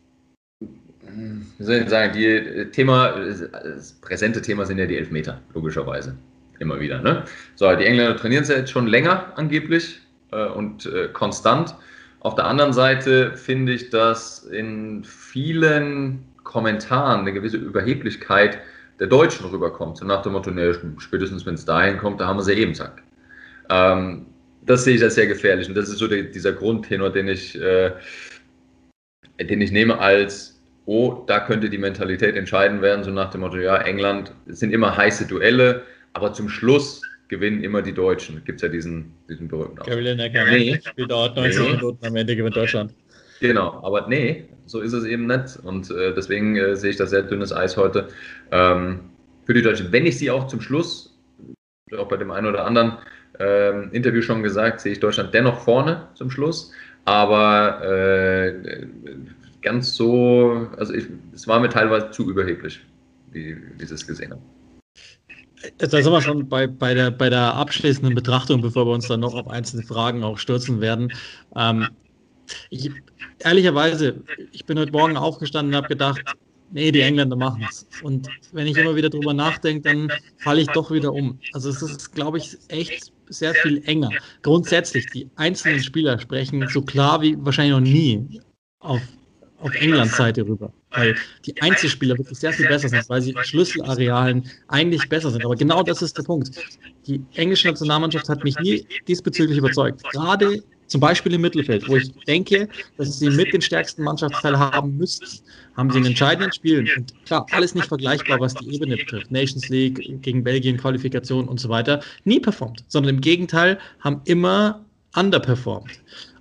wie soll ich sagen, die äh, Thema, das präsente Thema sind ja die Elfmeter, logischerweise. Immer wieder. Ne? So, die Engländer trainieren es ja jetzt schon länger angeblich äh, und äh, konstant. Auf der anderen Seite finde ich, dass in vielen Kommentaren eine gewisse Überheblichkeit der Deutschen rüberkommt. So nach dem Motto, ne, spätestens wenn es dahin kommt, da haben wir sie eben zack. Ähm, das sehe ich als sehr gefährlich. Und das ist so die, dieser Grundtenor, den ich, äh, den ich nehme als, oh, da könnte die Mentalität entscheiden werden, so nach dem Motto, ja, England, es sind immer heiße Duelle, aber zum Schluss gewinnen immer die Deutschen. Gibt es ja diesen, diesen berühmten Gary Lineker nee. spielt dort 90 nee. Minuten, am Ende gewinnt Deutschland. Genau, aber nee, so ist es eben nicht. Und äh, deswegen äh, sehe ich das sehr dünnes Eis heute ähm, für die Deutschen. Wenn ich sie auch zum Schluss, auch bei dem einen oder anderen ähm, Interview schon gesagt, sehe ich Deutschland dennoch vorne zum Schluss. Aber äh, ganz so, also ich, es war mir teilweise zu überheblich, wie, wie sie es gesehen haben. Da sind wir schon bei, bei, der, bei der abschließenden Betrachtung, bevor wir uns dann noch auf einzelne Fragen auch stürzen werden. Ähm, ich, ehrlicherweise, ich bin heute Morgen aufgestanden und habe gedacht, nee, die Engländer machen es. Und wenn ich immer wieder drüber nachdenke, dann falle ich doch wieder um. Also es ist, glaube ich, echt sehr viel enger. Grundsätzlich, die einzelnen Spieler sprechen so klar wie wahrscheinlich noch nie auf, auf Englands Seite rüber. Weil die Einzelspieler wirklich sehr viel besser sind, weil sie Schlüsselarealen eigentlich besser sind. Aber genau das ist der Punkt. Die englische Nationalmannschaft hat mich nie diesbezüglich überzeugt. Gerade zum Beispiel im Mittelfeld, wo ich denke, dass sie mit den stärksten Mannschaftsteil haben müssten, haben sie in entscheidenden Spielen, und klar, alles nicht vergleichbar, was die Ebene betrifft, Nations League gegen Belgien, Qualifikation und so weiter, nie performt, sondern im Gegenteil haben immer underperformed.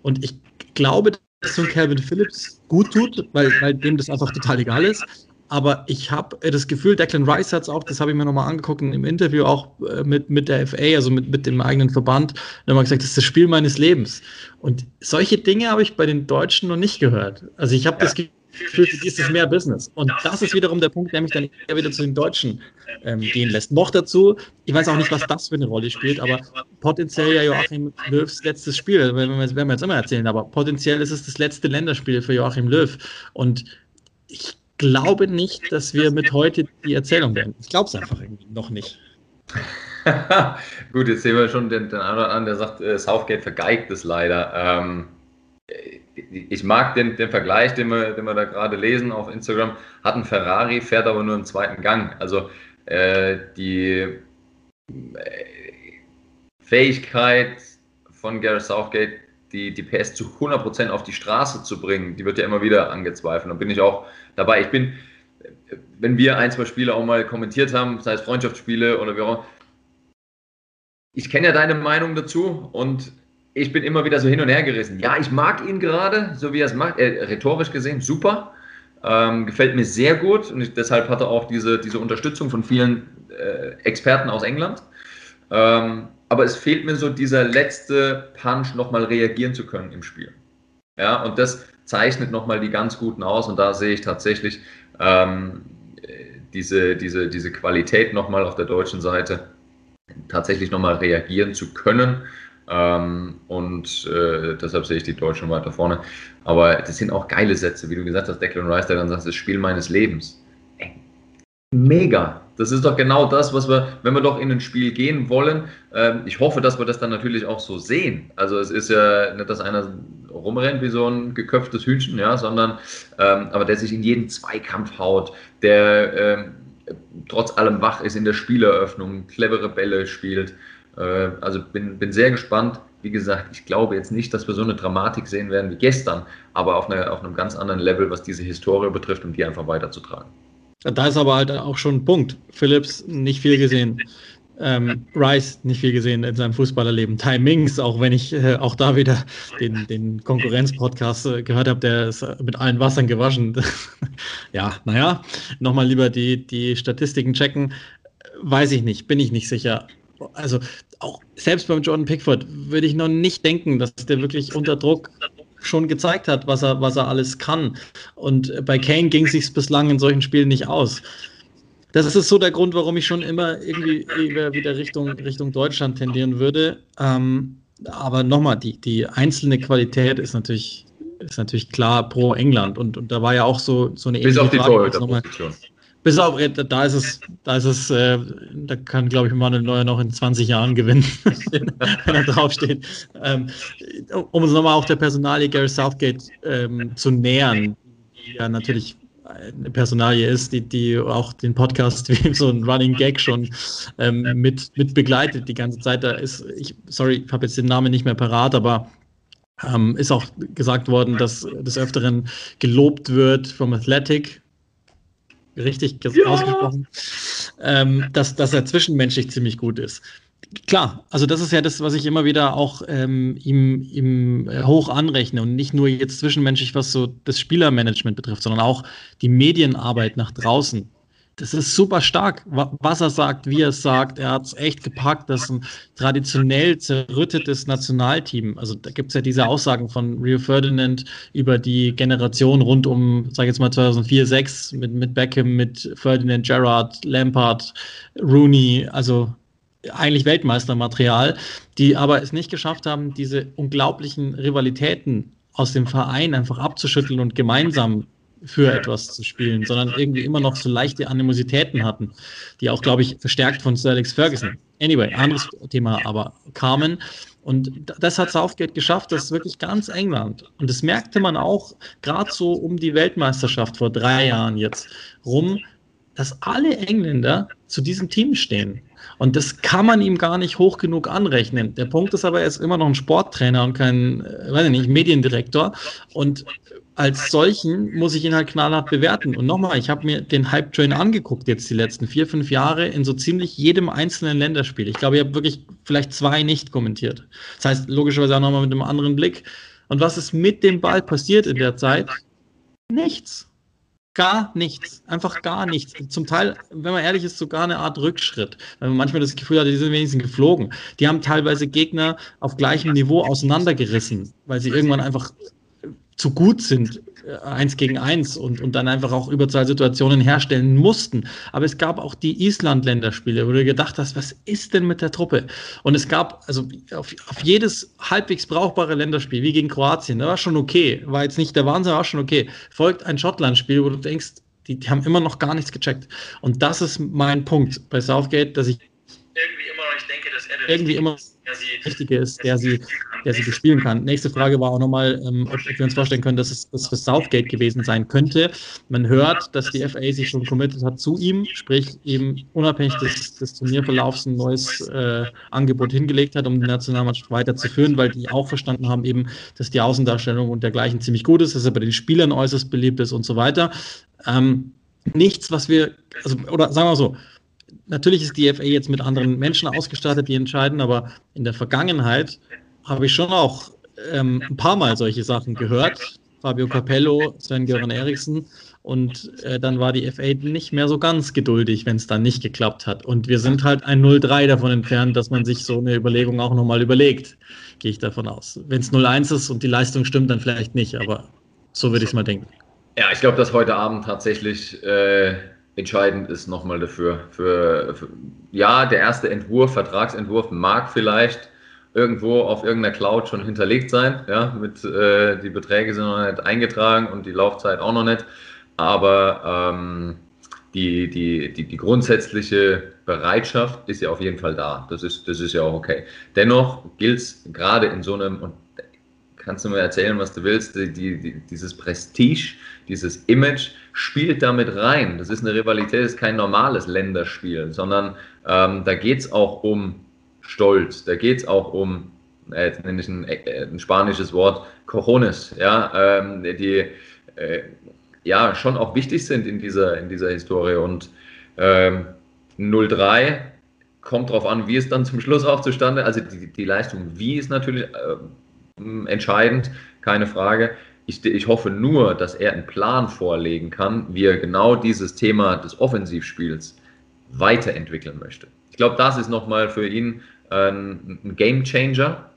Und ich glaube, ein Calvin Phillips gut tut, weil, weil dem das einfach total egal ist. Aber ich habe äh, das Gefühl, Declan Rice hat es auch, das habe ich mir nochmal angeguckt im Interview auch äh, mit, mit der FA, also mit, mit dem eigenen Verband, nochmal gesagt, das ist das Spiel meines Lebens. Und solche Dinge habe ich bei den Deutschen noch nicht gehört. Also ich habe ja. das Gefühl, für die ist es mehr Business. Und das ist wiederum der Punkt, der mich dann eher wieder zu den Deutschen ähm, gehen lässt. Noch dazu, ich weiß auch nicht, was das für eine Rolle spielt, aber potenziell ja Joachim Löws letztes Spiel, werden wir, werden wir jetzt immer erzählen, aber potenziell ist es das letzte Länderspiel für Joachim Löw. Und ich glaube nicht, dass wir mit heute die Erzählung werden. Ich glaube es einfach irgendwie noch nicht. Gut, jetzt sehen wir schon den, den anderen, der sagt, äh, Southgate vergeigt es leider. Ähm, ich mag den, den Vergleich, den wir, den wir da gerade lesen auf Instagram. Hat ein Ferrari, fährt aber nur im zweiten Gang. Also äh, die äh, Fähigkeit von Gareth Southgate, die, die PS zu 100% auf die Straße zu bringen, die wird ja immer wieder angezweifelt. Da bin ich auch dabei. Ich bin, wenn wir ein, zwei Spiele auch mal kommentiert haben, sei es Freundschaftsspiele oder wie auch ich kenne ja deine Meinung dazu und ich bin immer wieder so hin und her gerissen. Ja, ich mag ihn gerade, so wie er es macht. Er, rhetorisch gesehen, super. Ähm, gefällt mir sehr gut und ich, deshalb hat er auch diese, diese Unterstützung von vielen äh, Experten aus England. Ähm, aber es fehlt mir so dieser letzte Punch, nochmal reagieren zu können im Spiel. Ja, und das zeichnet nochmal die ganz Guten aus und da sehe ich tatsächlich ähm, diese, diese, diese Qualität nochmal auf der deutschen Seite, tatsächlich nochmal reagieren zu können. Ähm, und äh, deshalb sehe ich die Deutschen weiter vorne. Aber das sind auch geile Sätze, wie du gesagt hast, Declan Rice, der dann sagt, das Spiel meines Lebens. Mega. Das ist doch genau das, was wir, wenn wir doch in ein Spiel gehen wollen. Ähm, ich hoffe, dass wir das dann natürlich auch so sehen. Also es ist ja nicht, dass einer rumrennt wie so ein geköpftes Hühnchen, ja, sondern ähm, aber der sich in jeden Zweikampf haut, der ähm, trotz allem wach ist in der Spieleröffnung, clevere Bälle spielt. Äh, also bin, bin sehr gespannt. Wie gesagt, ich glaube jetzt nicht, dass wir so eine Dramatik sehen werden wie gestern, aber auf, eine, auf einem ganz anderen Level, was diese Historie betrifft, um die einfach weiterzutragen. Da ist aber halt auch schon ein Punkt. Phillips nicht viel gesehen. Ähm, Rice nicht viel gesehen in seinem Fußballerleben. Ty Mings, auch wenn ich äh, auch da wieder den, den Konkurrenz-Podcast äh, gehört habe, der ist mit allen Wassern gewaschen. ja, naja, nochmal lieber die, die Statistiken checken. Weiß ich nicht, bin ich nicht sicher also auch selbst beim Jordan Pickford würde ich noch nicht denken, dass der wirklich unter Druck schon gezeigt hat, was er, was er alles kann. Und bei Kane ging es sich bislang in solchen Spielen nicht aus. das ist so der Grund, warum ich schon immer irgendwie wieder Richtung, Richtung Deutschland tendieren würde. Ähm, aber nochmal, die, die einzelne Qualität ist natürlich, ist natürlich klar pro England. Und, und da war ja auch so, so eine Bis auf die Torhüterposition. Bis auf, da ist es, da ist es, äh, da kann, glaube ich, Manuel Neuer noch in 20 Jahren gewinnen, wenn er draufsteht. Ähm, um uns nochmal auch der Personalie Gary Southgate ähm, zu nähern, die ja natürlich eine Personalie ist, die, die auch den Podcast wie so ein Running Gag schon ähm, mit, mit begleitet die ganze Zeit. Da ist, ich, sorry, ich habe jetzt den Namen nicht mehr parat, aber ähm, ist auch gesagt worden, dass des Öfteren gelobt wird vom Athletic, richtig ja. ausgesprochen, ähm, dass, dass er zwischenmenschlich ziemlich gut ist. Klar, also das ist ja das, was ich immer wieder auch ähm, ihm, ihm äh, hoch anrechne und nicht nur jetzt zwischenmenschlich, was so das Spielermanagement betrifft, sondern auch die Medienarbeit nach draußen. Das ist super stark, was er sagt, wie er es sagt. Er hat es echt gepackt. Das ist ein traditionell zerrüttetes Nationalteam. Also da gibt es ja diese Aussagen von Rio Ferdinand über die Generation rund um, sag ich jetzt mal 2004, 2006 mit, mit Beckham, mit Ferdinand, Gerrard, Lampard, Rooney, also eigentlich Weltmeistermaterial, die aber es nicht geschafft haben, diese unglaublichen Rivalitäten aus dem Verein einfach abzuschütteln und gemeinsam für etwas zu spielen, sondern irgendwie immer noch so leichte Animositäten hatten, die auch, glaube ich, verstärkt von Sir Alex Ferguson. Anyway, anderes Thema, aber kamen. Und das hat Southgate geschafft, das ist wirklich ganz England. Und das merkte man auch gerade so um die Weltmeisterschaft vor drei Jahren jetzt rum, dass alle Engländer zu diesem Team stehen. Und das kann man ihm gar nicht hoch genug anrechnen. Der Punkt ist aber, er ist immer noch ein Sporttrainer und kein, äh, weiß ich nicht, Mediendirektor. Und als solchen muss ich ihn halt knallhart bewerten. Und nochmal, ich habe mir den Hype-Train angeguckt jetzt die letzten vier, fünf Jahre in so ziemlich jedem einzelnen Länderspiel. Ich glaube, ich habe wirklich vielleicht zwei nicht kommentiert. Das heißt, logischerweise auch nochmal mit einem anderen Blick. Und was ist mit dem Ball passiert in der Zeit? Nichts. Gar nichts. Einfach gar nichts. Zum Teil, wenn man ehrlich ist, sogar eine Art Rückschritt. Weil man manchmal das Gefühl hat, die sind wenigstens geflogen. Die haben teilweise Gegner auf gleichem Niveau auseinandergerissen, weil sie irgendwann einfach zu gut sind, äh, eins gegen eins und, und dann einfach auch Überzahlsituationen herstellen mussten. Aber es gab auch die Island-Länderspiele, wo du gedacht hast, was ist denn mit der Truppe? Und es gab also auf, auf jedes halbwegs brauchbare Länderspiel, wie gegen Kroatien, da war schon okay, war jetzt nicht der Wahnsinn, war schon okay. Folgt ein Schottland-Spiel, wo du denkst, die, die haben immer noch gar nichts gecheckt. Und das ist mein Punkt bei Southgate, dass ich irgendwie irgendwie immer der Richtige ist, der sie, der sie bespielen kann. Nächste Frage war auch nochmal, ähm, ob, wir uns vorstellen können, dass es das für Southgate gewesen sein könnte. Man hört, dass die FA sich schon committed hat zu ihm, sprich eben unabhängig des, des Turnierverlaufs ein neues äh, Angebot hingelegt hat, um die Nationalmannschaft weiterzuführen, weil die auch verstanden haben eben, dass die Außendarstellung und dergleichen ziemlich gut ist, dass er bei den Spielern äußerst beliebt ist und so weiter. Ähm, nichts, was wir, also, oder sagen wir so, natürlich ist die FA jetzt mit anderen Menschen ausgestattet, die entscheiden, aber in der Vergangenheit habe ich schon auch ähm, ein paar Mal solche Sachen gehört. Fabio Capello, Sven-Göran Eriksen. Und äh, dann war die FA nicht mehr so ganz geduldig, wenn es dann nicht geklappt hat. Und wir sind halt ein 0-3 davon entfernt, dass man sich so eine Überlegung auch nochmal überlegt. Gehe ich davon aus. Wenn es 0-1 ist und die Leistung stimmt, dann vielleicht nicht. Aber so würde ich es mal denken. Ja, ich glaube, dass heute Abend tatsächlich äh, entscheidend ist nochmal dafür. Für, für, ja, der erste Entwurf, Vertragsentwurf mag vielleicht irgendwo auf irgendeiner Cloud schon hinterlegt sein. Ja, mit äh, die Beträge sind noch nicht eingetragen und die Laufzeit auch noch nicht. Aber ähm, die, die, die, die grundsätzliche Bereitschaft ist ja auf jeden Fall da. Das ist, das ist ja auch okay. Dennoch gilt es gerade in so einem, und kannst du mir erzählen, was du willst, die, die, dieses Prestige, dieses Image spielt damit rein. Das ist eine Rivalität, das ist kein normales Länderspiel, sondern ähm, da geht es auch um Stolz, da geht es auch um, äh, jetzt nenne ich ein, äh, ein, spanisches Wort, Cojones, ja, ähm, die äh, ja schon auch wichtig sind in dieser, in dieser Historie und ähm, 03 kommt darauf an, wie es dann zum Schluss auch zustande, also die, die Leistung, wie ist natürlich äh, entscheidend, keine Frage. Ich, ich hoffe nur, dass er einen Plan vorlegen kann, wie er genau dieses Thema des Offensivspiels weiterentwickeln möchte. Ich glaube, das ist nochmal für ihn ein, ein Game Changer,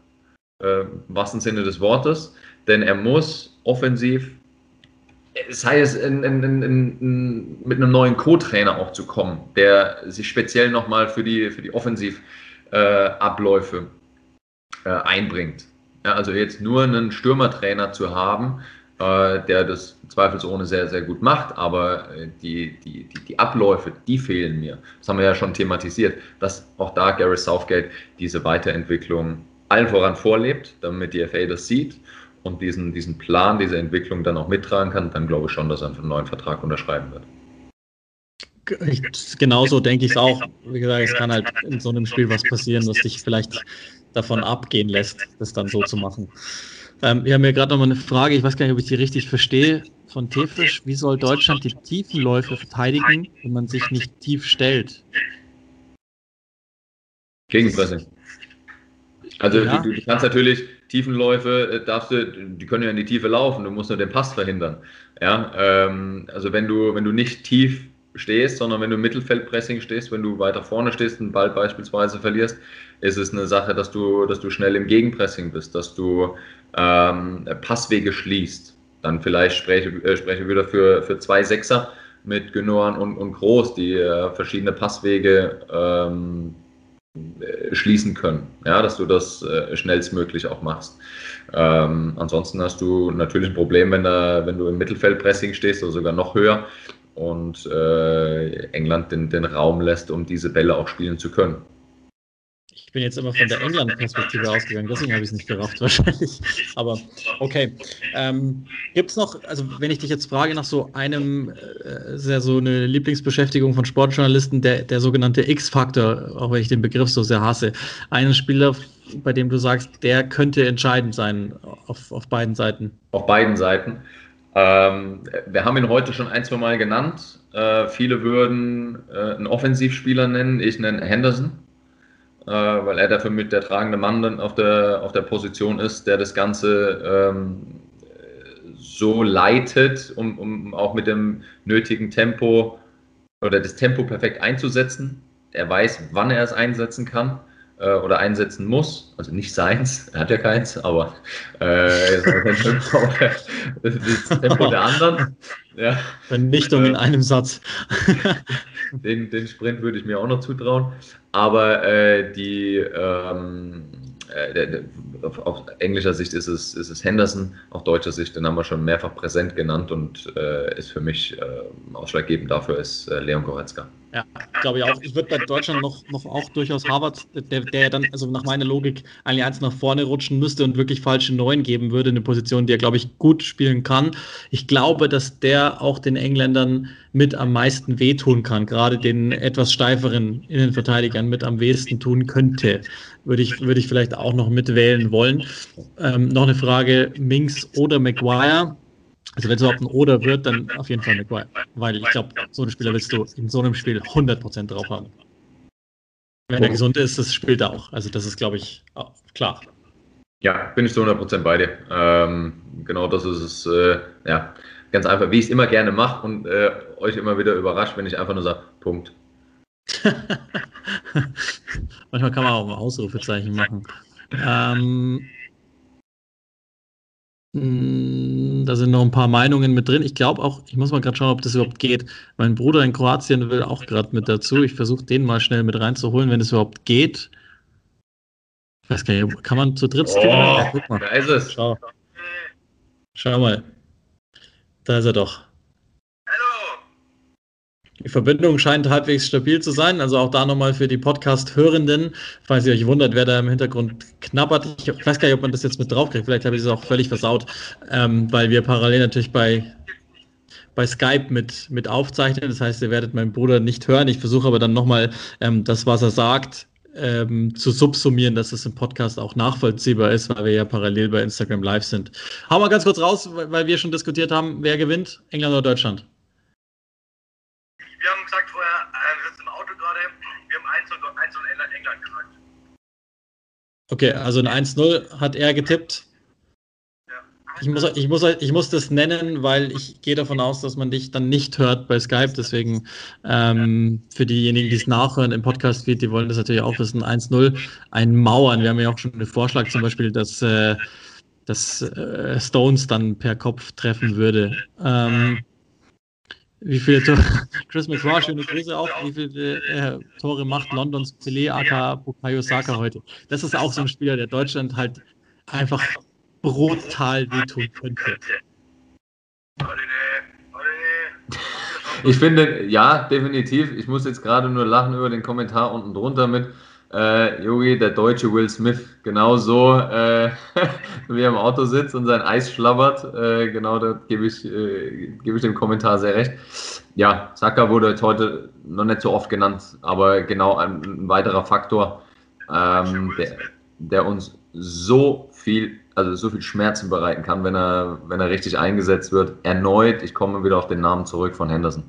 äh, im wahrsten Sinne des Wortes, denn er muss offensiv sei es in, in, in, mit einem neuen Co-Trainer auch zu kommen, der sich speziell nochmal für die, für die Offensivabläufe äh, äh, einbringt. Ja, also jetzt nur einen Stürmertrainer zu haben, äh, der das zweifelsohne sehr, sehr gut macht, aber äh, die, die, die, die, Abläufe, die fehlen mir. Das haben wir ja schon thematisiert, dass auch da Gary Southgate diese Weiterentwicklung allen voran vorlebt, damit die FA das sieht und diesen, diesen Plan, diese Entwicklung dann auch mittragen kann, dann glaube ich schon, dass er einen neuen Vertrag unterschreiben wird. Genauso denke ich es auch. Wie gesagt, es kann halt in so einem Spiel was passieren, was dich vielleicht davon abgehen lässt, das dann so zu machen. Ähm, wir haben ja gerade noch mal eine Frage, ich weiß gar nicht, ob ich die richtig verstehe, von Tefisch. Wie soll Deutschland die Tiefenläufe verteidigen, wenn man sich nicht tief stellt? Gegenpressing. Also ja. du, du, kannst natürlich Tiefenläufe, äh, darfst du, die können ja in die Tiefe laufen, du musst nur den Pass verhindern. Ja, ähm, also wenn du, wenn du nicht tief stehst, sondern wenn du im Mittelfeldpressing stehst, wenn du weiter vorne stehst, einen Ball beispielsweise verlierst, ist es eine Sache, dass du, dass du schnell im Gegenpressing bist, dass du ähm, Passwege schließt. Dann vielleicht spreche, äh, spreche wieder für, für zwei Sechser mit Gündogan und, und Groß, die äh, verschiedene Passwege ähm, äh, schließen können, ja, dass du das äh, schnellstmöglich auch machst. Ähm, ansonsten hast du natürlich ein Problem, wenn, da, wenn du im Mittelfeldpressing stehst oder sogar noch höher und äh, England den, den Raum lässt, um diese Bälle auch spielen zu können. Ich bin jetzt immer von der England-Perspektive ausgegangen, deswegen habe ich es nicht gerafft wahrscheinlich. Aber okay. Ähm, Gibt es noch, also wenn ich dich jetzt frage nach so einem, äh, ist ja so eine Lieblingsbeschäftigung von Sportjournalisten, der, der sogenannte X-Faktor, auch wenn ich den Begriff so sehr hasse. Einen Spieler, bei dem du sagst, der könnte entscheidend sein auf, auf beiden Seiten. Auf beiden Seiten. Ähm, wir haben ihn heute schon ein, zwei Mal genannt. Äh, viele würden äh, einen Offensivspieler nennen. Ich nenne Henderson weil er dafür mit der tragende Mann dann auf der, auf der Position ist, der das Ganze ähm, so leitet, um, um auch mit dem nötigen Tempo oder das Tempo perfekt einzusetzen. Er weiß, wann er es einsetzen kann äh, oder einsetzen muss. Also nicht seins, er hat ja keins, aber äh, das Tempo der anderen. Ja. Vernichtung in einem Satz. den, den Sprint würde ich mir auch noch zutrauen. Aber äh, die ähm, äh, auf, auf, englischer Sicht ist es, ist es Henderson, auf deutscher Sicht, den haben wir schon mehrfach präsent genannt und äh, ist für mich äh, ausschlaggebend dafür ist äh, Leon Goretzka. Ja, glaube ich auch. Ich würde bei Deutschland noch, noch auch durchaus Harvard, der, der dann, also nach meiner Logik, eigentlich eins nach vorne rutschen müsste und wirklich falsche Neuen geben würde, eine Position, die er, glaube ich, gut spielen kann. Ich glaube, dass der auch den Engländern mit am meisten wehtun kann, gerade den etwas steiferen Innenverteidigern mit am wenigsten tun könnte. Würde ich, würde ich vielleicht auch noch mitwählen wollen. Ähm, noch eine Frage: Minks oder McGuire? Also wenn es überhaupt ein Oder wird, dann auf jeden Fall McGuire. Weil ich glaube, so einen Spieler willst du in so einem Spiel 100% drauf haben. Wenn er gesund ist, das spielt er auch. Also das ist, glaube ich, klar. Ja, bin ich zu 100% bei dir. Ähm, genau das ist es. Äh, ja, ganz einfach, wie ich es immer gerne mache und äh, euch immer wieder überrascht, wenn ich einfach nur sage, Punkt. Manchmal kann man auch ein Ausrufezeichen machen. Ähm, hm, da sind noch ein paar Meinungen mit drin. Ich glaube auch, ich muss mal gerade schauen, ob das überhaupt geht. Mein Bruder in Kroatien will auch gerade mit dazu. Ich versuche den mal schnell mit reinzuholen, wenn es überhaupt geht. Ich weiß gar nicht, kann man zu dritt streamen? Oh, ja, guck mal. Da ist es. Schau. Schau mal. Da ist er doch. Die Verbindung scheint halbwegs stabil zu sein. Also auch da nochmal für die Podcast-Hörenden, falls ihr euch wundert, wer da im Hintergrund knabbert. Ich weiß gar nicht, ob man das jetzt mit draufkriegt. Vielleicht habe ich es auch völlig versaut, ähm, weil wir parallel natürlich bei, bei Skype mit, mit aufzeichnen. Das heißt, ihr werdet meinen Bruder nicht hören. Ich versuche aber dann nochmal ähm, das, was er sagt, ähm, zu subsumieren, dass es im Podcast auch nachvollziehbar ist, weil wir ja parallel bei Instagram live sind. Hauen wir ganz kurz raus, weil wir schon diskutiert haben, wer gewinnt, England oder Deutschland? Wir haben gesagt vorher, äh, wir sitzen im Auto gerade, wir haben 1 und 1 und England gesagt. Okay, also ein 1-0 hat er getippt. Ich muss, ich, muss, ich muss das nennen, weil ich gehe davon aus, dass man dich dann nicht hört bei Skype. Deswegen ähm, für diejenigen, die es nachhören im Podcast-Feed, die wollen das natürlich auch wissen. 1-0, ein Mauern. Wir haben ja auch schon einen Vorschlag zum Beispiel, dass äh, dass äh, Stones dann per Kopf treffen würde. Ähm, wie viele Tore, Chris McGraw, schöne Grüße auch, wie viele äh, Tore macht Londons Pelé aka Bukayo Saka heute? Das ist auch so ein Spieler, der Deutschland halt einfach brutal wehtun könnte. Ich finde, ja, definitiv. Ich muss jetzt gerade nur lachen über den Kommentar unten drunter mit äh, Yogi, der deutsche Will Smith. Genau so, äh, wie er im Auto sitzt und sein Eis schlabbert. Äh, genau, da gebe ich, äh, gebe ich dem Kommentar sehr recht. Ja, Saka wurde heute noch nicht so oft genannt, aber genau ein, ein weiterer Faktor, ähm, der, der uns so viel also so viel Schmerzen bereiten kann, wenn er, wenn er richtig eingesetzt wird. Erneut, ich komme wieder auf den Namen zurück von Henderson.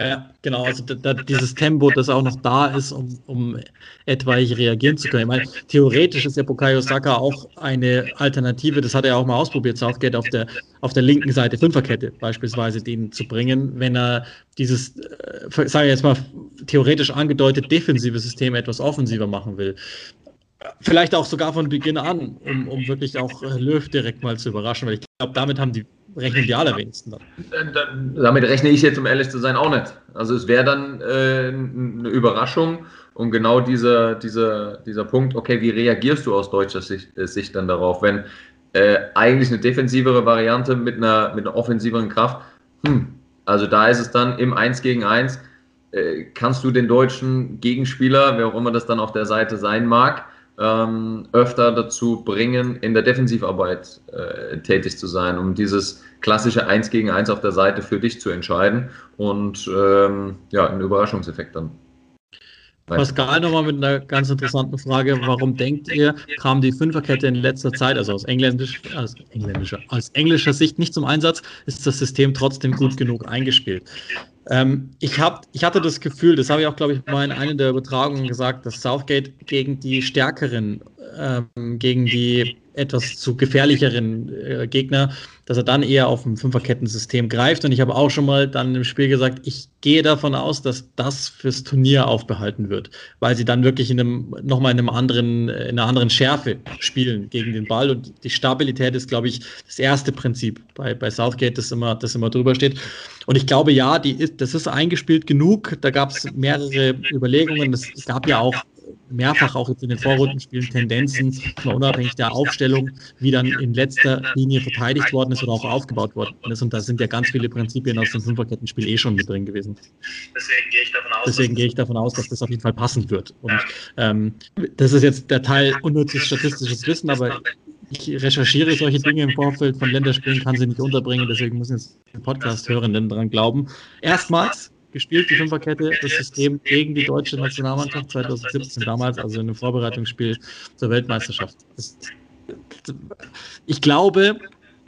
Ja, genau, also da, da, dieses Tempo, das auch noch da ist, um, um etwaig reagieren zu können. Ich meine, theoretisch ist ja Bukayo Saka auch eine Alternative, das hat er auch mal ausprobiert, Southgate auf der, auf der linken Seite Fünferkette beispielsweise den zu bringen, wenn er dieses, äh, sage ich jetzt mal, theoretisch angedeutet defensive System etwas offensiver machen will. Vielleicht auch sogar von Beginn an, um, um wirklich auch äh, Löw direkt mal zu überraschen, weil ich glaube, damit haben die rechnen die allerwenigsten dann. Damit rechne ich jetzt, um ehrlich zu sein, auch nicht. Also es wäre dann äh, eine Überraschung und genau dieser, dieser, dieser Punkt, okay, wie reagierst du aus deutscher Sicht, äh, Sicht dann darauf, wenn äh, eigentlich eine defensivere Variante mit einer, mit einer offensiveren Kraft, hm, also da ist es dann im 1 gegen 1, äh, kannst du den deutschen Gegenspieler, wer auch immer das dann auf der Seite sein mag, ähm, öfter dazu bringen, in der Defensivarbeit äh, tätig zu sein, um dieses klassische 1 gegen 1 auf der Seite für dich zu entscheiden und ähm, ja, einen Überraschungseffekt dann. Pascal nochmal mit einer ganz interessanten Frage. Warum denkt ihr, kam die Fünferkette in letzter Zeit, also aus, engländisch, aus, engländischer, aus englischer Sicht nicht zum Einsatz, ist das System trotzdem gut genug eingespielt? Ähm, ich, hab, ich hatte das Gefühl, das habe ich auch, glaube ich, mal in einer der Übertragungen gesagt, dass Southgate gegen die stärkeren, ähm, gegen die etwas zu gefährlicheren äh, Gegner, dass er dann eher auf ein Fünferkettensystem greift. Und ich habe auch schon mal dann im Spiel gesagt, ich gehe davon aus, dass das fürs Turnier aufbehalten wird, weil sie dann wirklich in einem, nochmal in einem anderen, in einer anderen Schärfe spielen gegen den Ball. Und die Stabilität ist, glaube ich, das erste Prinzip bei, bei Southgate, das immer, das immer drüber steht. Und ich glaube, ja, die ist, das ist eingespielt genug. Da gab es mehrere Überlegungen. Es gab ja auch mehrfach auch jetzt in den Vorrundenspielen Tendenzen, mal unabhängig der Aufstellung, wie dann in letzter Linie verteidigt worden ist oder auch aufgebaut worden ist. Und da sind ja ganz viele Prinzipien aus dem Fünferkettenspiel eh schon mit drin gewesen. Deswegen gehe ich davon aus, Deswegen gehe ich davon aus dass das auf jeden Fall passen wird. Und ähm, das ist jetzt der Teil unnützes statistisches Wissen, aber ich recherchiere solche Dinge im Vorfeld von Länderspielen, kann sie nicht unterbringen, deswegen müssen jetzt Podcast-Hörenden daran glauben. Erstmals gespielt, die Fünferkette, das System gegen die deutsche Nationalmannschaft 2017 damals, also in einem Vorbereitungsspiel zur Weltmeisterschaft. Ich glaube,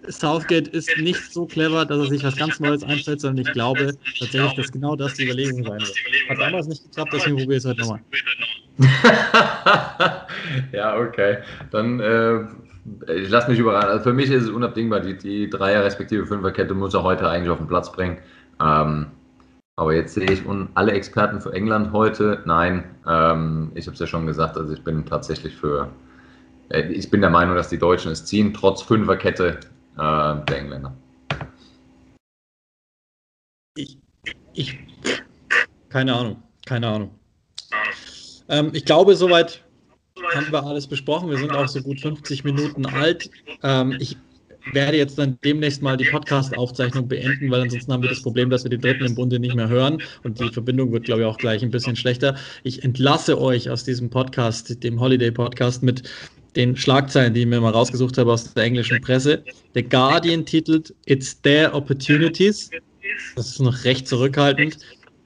Southgate ist nicht so clever, dass er sich was ganz Neues einfällt, sondern ich glaube tatsächlich, dass genau das die Überlegung sein wird. Hat damals nicht geklappt, deswegen probiere ich es heute nochmal. ja, okay. Dann äh, ich lasse mich überraschen. Also für mich ist es unabdingbar, die, die Dreier- respektive Fünferkette muss er heute eigentlich auf den Platz bringen. Ähm, aber jetzt sehe ich und alle Experten für England heute, nein, ähm, ich habe es ja schon gesagt, also ich bin tatsächlich für, äh, ich bin der Meinung, dass die Deutschen es ziehen, trotz Fünferkette äh, der Engländer. Ich, ich, keine Ahnung, keine Ahnung. Ähm, ich glaube, soweit haben wir alles besprochen. Wir sind auch so gut 50 Minuten alt. Ähm, ich werde jetzt dann demnächst mal die Podcast-Aufzeichnung beenden, weil ansonsten haben wir das Problem, dass wir den dritten im Bunde nicht mehr hören und die Verbindung wird, glaube ich, auch gleich ein bisschen schlechter. Ich entlasse euch aus diesem Podcast, dem Holiday-Podcast, mit den Schlagzeilen, die ich mir mal rausgesucht habe aus der englischen Presse. The Guardian titelt It's Their Opportunities. Das ist noch recht zurückhaltend.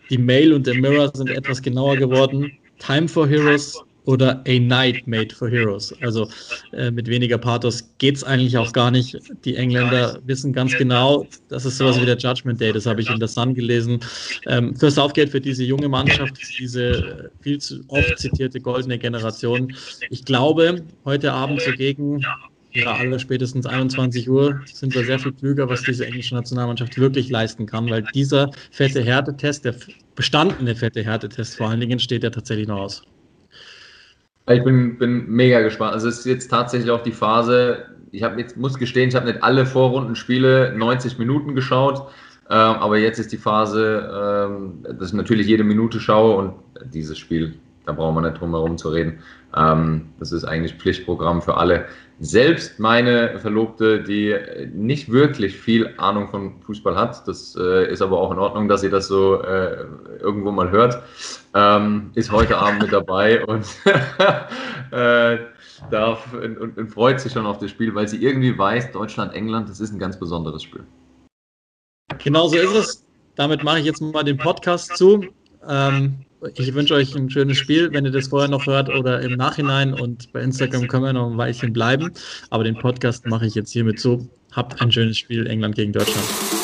Die Mail und der Mirror sind etwas genauer geworden. Time for Heroes oder A Night Made for Heroes. Also äh, mit weniger Pathos geht es eigentlich auch gar nicht. Die Engländer wissen ganz genau, das ist sowas wie der Judgment Day, das habe ich in der Sun gelesen. Ähm, für Southgate, für diese junge Mannschaft, diese viel zu oft zitierte goldene Generation. Ich glaube, heute Abend zugegen ja, alle spätestens 21 Uhr sind wir sehr viel klüger, was diese englische Nationalmannschaft wirklich leisten kann, weil dieser fette Härtetest, der bestandene fette Härtetest vor allen Dingen, steht ja tatsächlich noch aus. Ich bin, bin mega gespannt. Also es ist jetzt tatsächlich auch die Phase, ich habe jetzt, muss gestehen, ich habe nicht alle Vorrundenspiele 90 Minuten geschaut, ähm, aber jetzt ist die Phase, ähm, dass ich natürlich jede Minute schaue und dieses Spiel, da brauchen wir nicht drum herum zu reden. Ähm, das ist eigentlich Pflichtprogramm für alle. Selbst meine Verlobte, die nicht wirklich viel Ahnung von Fußball hat, das äh, ist aber auch in Ordnung, dass sie das so äh, irgendwo mal hört, ähm, ist heute Abend mit dabei und äh, darf und, und, und, freut sich schon auf das Spiel, weil sie irgendwie weiß, Deutschland, England, das ist ein ganz besonderes Spiel. Genau so ist es. Damit mache ich jetzt mal den Podcast zu. Ähm, ich wünsche euch ein schönes Spiel, wenn ihr das vorher noch hört oder im Nachhinein. Und bei Instagram können wir noch ein Weilchen bleiben. Aber den Podcast mache ich jetzt hiermit zu. Habt ein schönes Spiel, England gegen Deutschland.